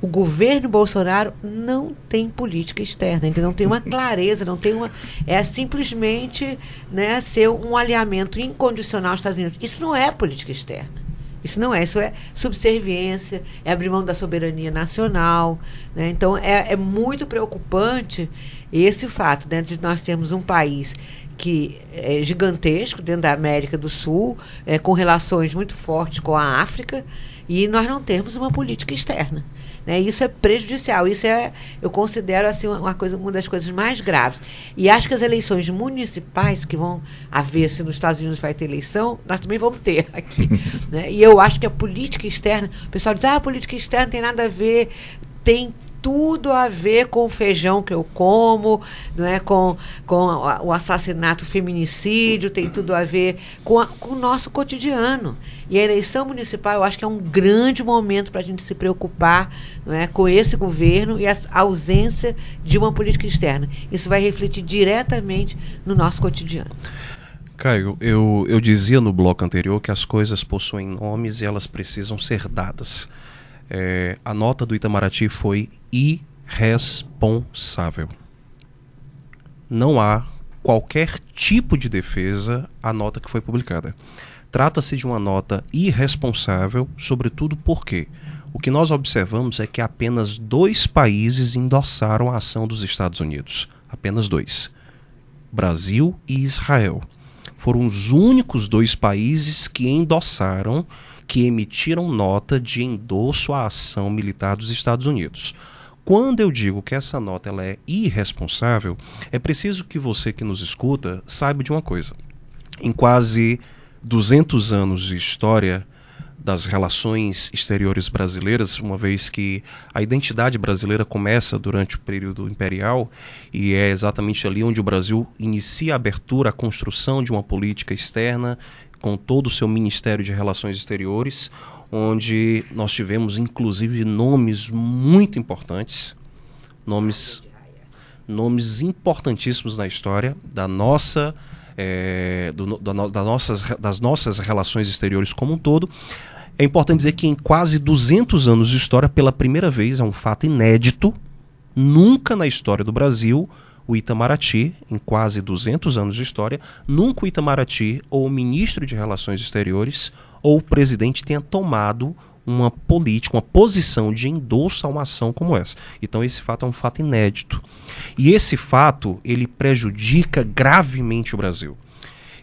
o governo Bolsonaro não tem política externa, ele não tem uma clareza, não tem uma. É simplesmente né, ser um alinhamento incondicional aos Estados Unidos. Isso não é política externa. Isso não é, isso é subserviência, é abrir mão da soberania nacional. Né? Então, é, é muito preocupante esse fato né, de nós termos um país que é gigantesco dentro da América do Sul, é, com relações muito fortes com a África, e nós não temos uma política externa. Né? Isso é prejudicial. Isso é, eu considero assim uma coisa, uma das coisas mais graves. E acho que as eleições municipais que vão haver, se nos Estados Unidos vai ter eleição, nós também vamos ter aqui. né? E eu acho que a política externa, o pessoal diz, ah, a política externa tem nada a ver, tem tudo a ver com o feijão que eu como, não é? com, com o assassinato, o feminicídio, tem tudo a ver com, a, com o nosso cotidiano. E a eleição municipal, eu acho que é um grande momento para a gente se preocupar não é? com esse governo e a ausência de uma política externa. Isso vai refletir diretamente no nosso cotidiano. Caio, eu, eu dizia no bloco anterior que as coisas possuem nomes e elas precisam ser dadas. É, a nota do Itamaraty foi irresponsável. Não há qualquer tipo de defesa à nota que foi publicada. Trata-se de uma nota irresponsável, sobretudo porque o que nós observamos é que apenas dois países endossaram a ação dos Estados Unidos. Apenas dois: Brasil e Israel. Foram os únicos dois países que endossaram que emitiram nota de endosso à ação militar dos Estados Unidos. Quando eu digo que essa nota ela é irresponsável, é preciso que você que nos escuta saiba de uma coisa. Em quase 200 anos de história das relações exteriores brasileiras, uma vez que a identidade brasileira começa durante o período imperial e é exatamente ali onde o Brasil inicia a abertura, a construção de uma política externa com todo o seu Ministério de Relações Exteriores, onde nós tivemos inclusive nomes muito importantes, nomes, nomes importantíssimos na história da nossa, é, do, da, da nossas, das nossas relações exteriores como um todo. É importante dizer que em quase 200 anos de história, pela primeira vez, é um fato inédito, nunca na história do Brasil, o Itamaraty, em quase 200 anos de história, nunca o Itamaraty ou o ministro de Relações Exteriores ou o presidente tenha tomado uma política, uma posição de endosso a uma ação como essa. Então esse fato é um fato inédito. E esse fato, ele prejudica gravemente o Brasil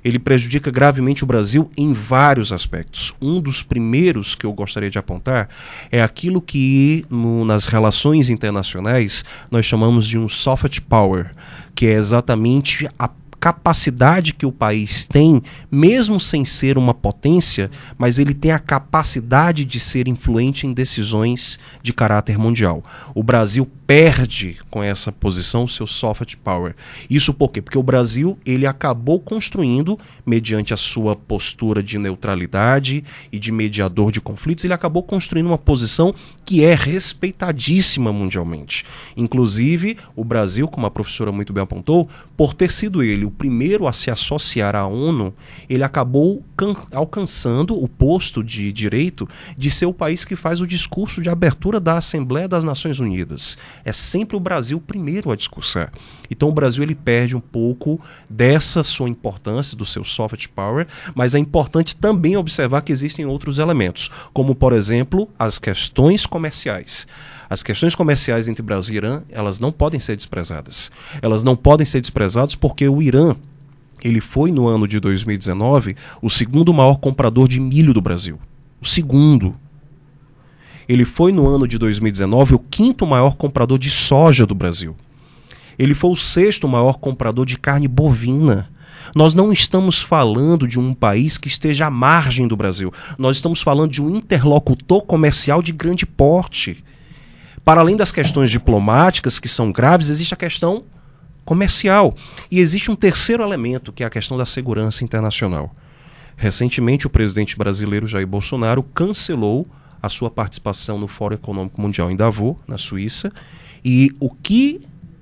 ele prejudica gravemente o Brasil em vários aspectos. Um dos primeiros que eu gostaria de apontar é aquilo que no, nas relações internacionais nós chamamos de um soft power, que é exatamente a capacidade que o país tem, mesmo sem ser uma potência, mas ele tem a capacidade de ser influente em decisões de caráter mundial. O Brasil perde com essa posição o seu soft power. Isso por quê? Porque o Brasil ele acabou construindo, mediante a sua postura de neutralidade e de mediador de conflitos, ele acabou construindo uma posição que é respeitadíssima mundialmente. Inclusive, o Brasil, como a professora muito bem apontou, por ter sido ele o primeiro a se associar à ONU, ele acabou alcançando o posto de direito de ser o país que faz o discurso de abertura da Assembleia das Nações Unidas é sempre o Brasil primeiro a discursar. Então o Brasil ele perde um pouco dessa sua importância, do seu soft power, mas é importante também observar que existem outros elementos, como por exemplo as questões comerciais. As questões comerciais entre Brasil e Irã, elas não podem ser desprezadas. Elas não podem ser desprezadas porque o Irã ele foi no ano de 2019 o segundo maior comprador de milho do Brasil. O segundo. Ele foi no ano de 2019 o quinto maior comprador de soja do Brasil. Ele foi o sexto maior comprador de carne bovina. Nós não estamos falando de um país que esteja à margem do Brasil. Nós estamos falando de um interlocutor comercial de grande porte. Para além das questões diplomáticas, que são graves, existe a questão comercial. E existe um terceiro elemento, que é a questão da segurança internacional. Recentemente, o presidente brasileiro Jair Bolsonaro cancelou a sua participação no Fórum Econômico Mundial em Davos, na Suíça, E o que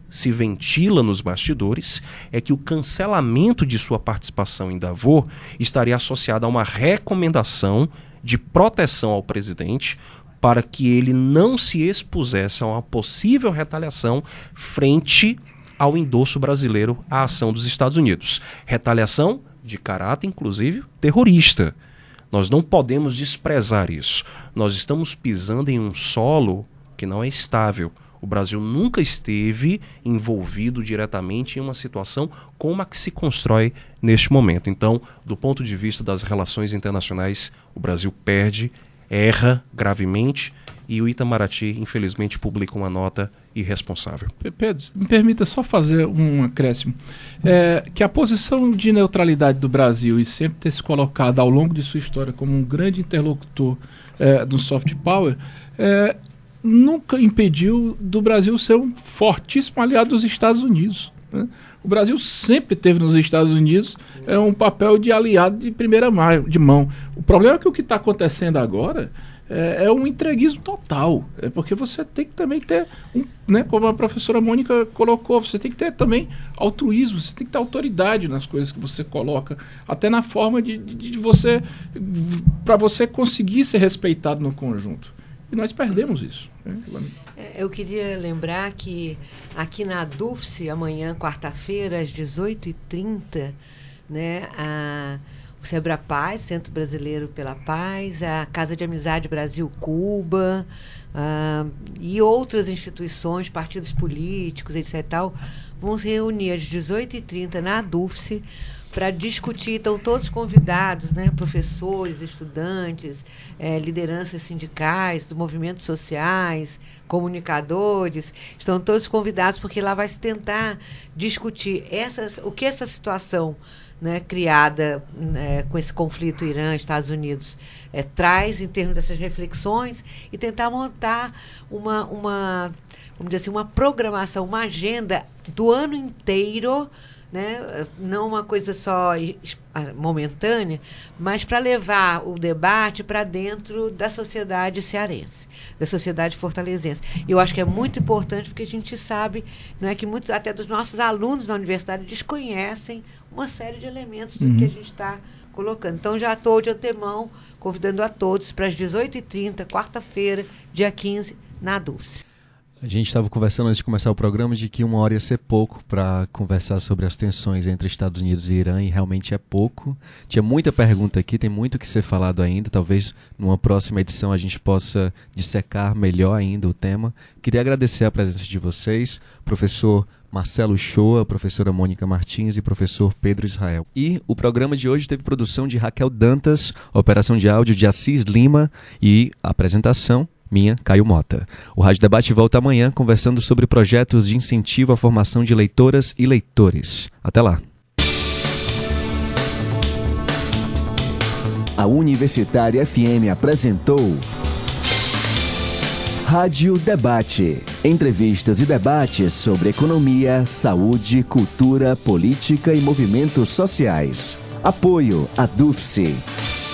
se ventila nos bastidores é que o cancelamento de sua participação em Davos estaria associado a uma recomendação de proteção ao presidente para que ele não se expusesse a uma possível retaliação frente ao endosso brasileiro à ação dos Estados Unidos. Retaliação de caráter, inclusive, terrorista. Nós não podemos desprezar isso. Nós estamos pisando em um solo que não é estável. O Brasil nunca esteve envolvido diretamente em uma situação como a que se constrói neste momento. Então, do ponto de vista das relações internacionais, o Brasil perde, erra gravemente e o Itamaraty, infelizmente, publica uma nota irresponsável. Pedro, me permita só fazer um acréscimo. É, que a posição de neutralidade do Brasil e sempre ter se colocado ao longo de sua história como um grande interlocutor é, do soft power é, nunca impediu do Brasil ser um fortíssimo aliado dos Estados Unidos. Né? O Brasil sempre teve nos Estados Unidos é, um papel de aliado de primeira mão. O problema é que o que está acontecendo agora é, é, um entreguismo total. É porque você tem que também ter, um, né, como a professora Mônica colocou, você tem que ter também altruísmo, você tem que ter autoridade nas coisas que você coloca, até na forma de, de, de você, para você conseguir ser respeitado no conjunto. E nós perdemos isso. Né? É, eu queria lembrar que aqui na DUFSE, amanhã, quarta-feira, às 18h30, né, a, o Sebra Paz, Centro Brasileiro pela Paz, a Casa de Amizade Brasil-Cuba uh, e outras instituições, partidos políticos, etc. Tal, vão se reunir às 18h30 na DUFSE para discutir. Estão todos convidados, né? professores, estudantes, é, lideranças sindicais, movimentos sociais, comunicadores, estão todos convidados porque lá vai se tentar discutir essas, o que essa situação né, criada né, com esse conflito Irã-Estados Unidos é, traz em termos dessas reflexões e tentar montar uma, uma, vamos dizer assim, uma programação, uma agenda do ano inteiro né? não uma coisa só momentânea, mas para levar o debate para dentro da sociedade cearense, da sociedade fortalezense. Eu acho que é muito importante porque a gente sabe não é que muitos até dos nossos alunos da universidade desconhecem uma série de elementos do uhum. que a gente está colocando. Então já estou de antemão convidando a todos para as 18h30, quarta-feira, dia 15, na Dulce. A gente estava conversando antes de começar o programa de que uma hora ia ser pouco para conversar sobre as tensões entre Estados Unidos e Irã, e realmente é pouco. Tinha muita pergunta aqui, tem muito que ser falado ainda. Talvez numa próxima edição a gente possa dissecar melhor ainda o tema. Queria agradecer a presença de vocês, professor Marcelo Shoa, professora Mônica Martins e professor Pedro Israel. E o programa de hoje teve produção de Raquel Dantas, operação de áudio de Assis Lima e apresentação minha, Caio Mota. O Rádio Debate volta amanhã conversando sobre projetos de incentivo à formação de leitoras e leitores. Até lá. A Universitária FM apresentou Rádio Debate. Entrevistas e debates sobre economia, saúde, cultura, política e movimentos sociais. Apoio a DUFSE.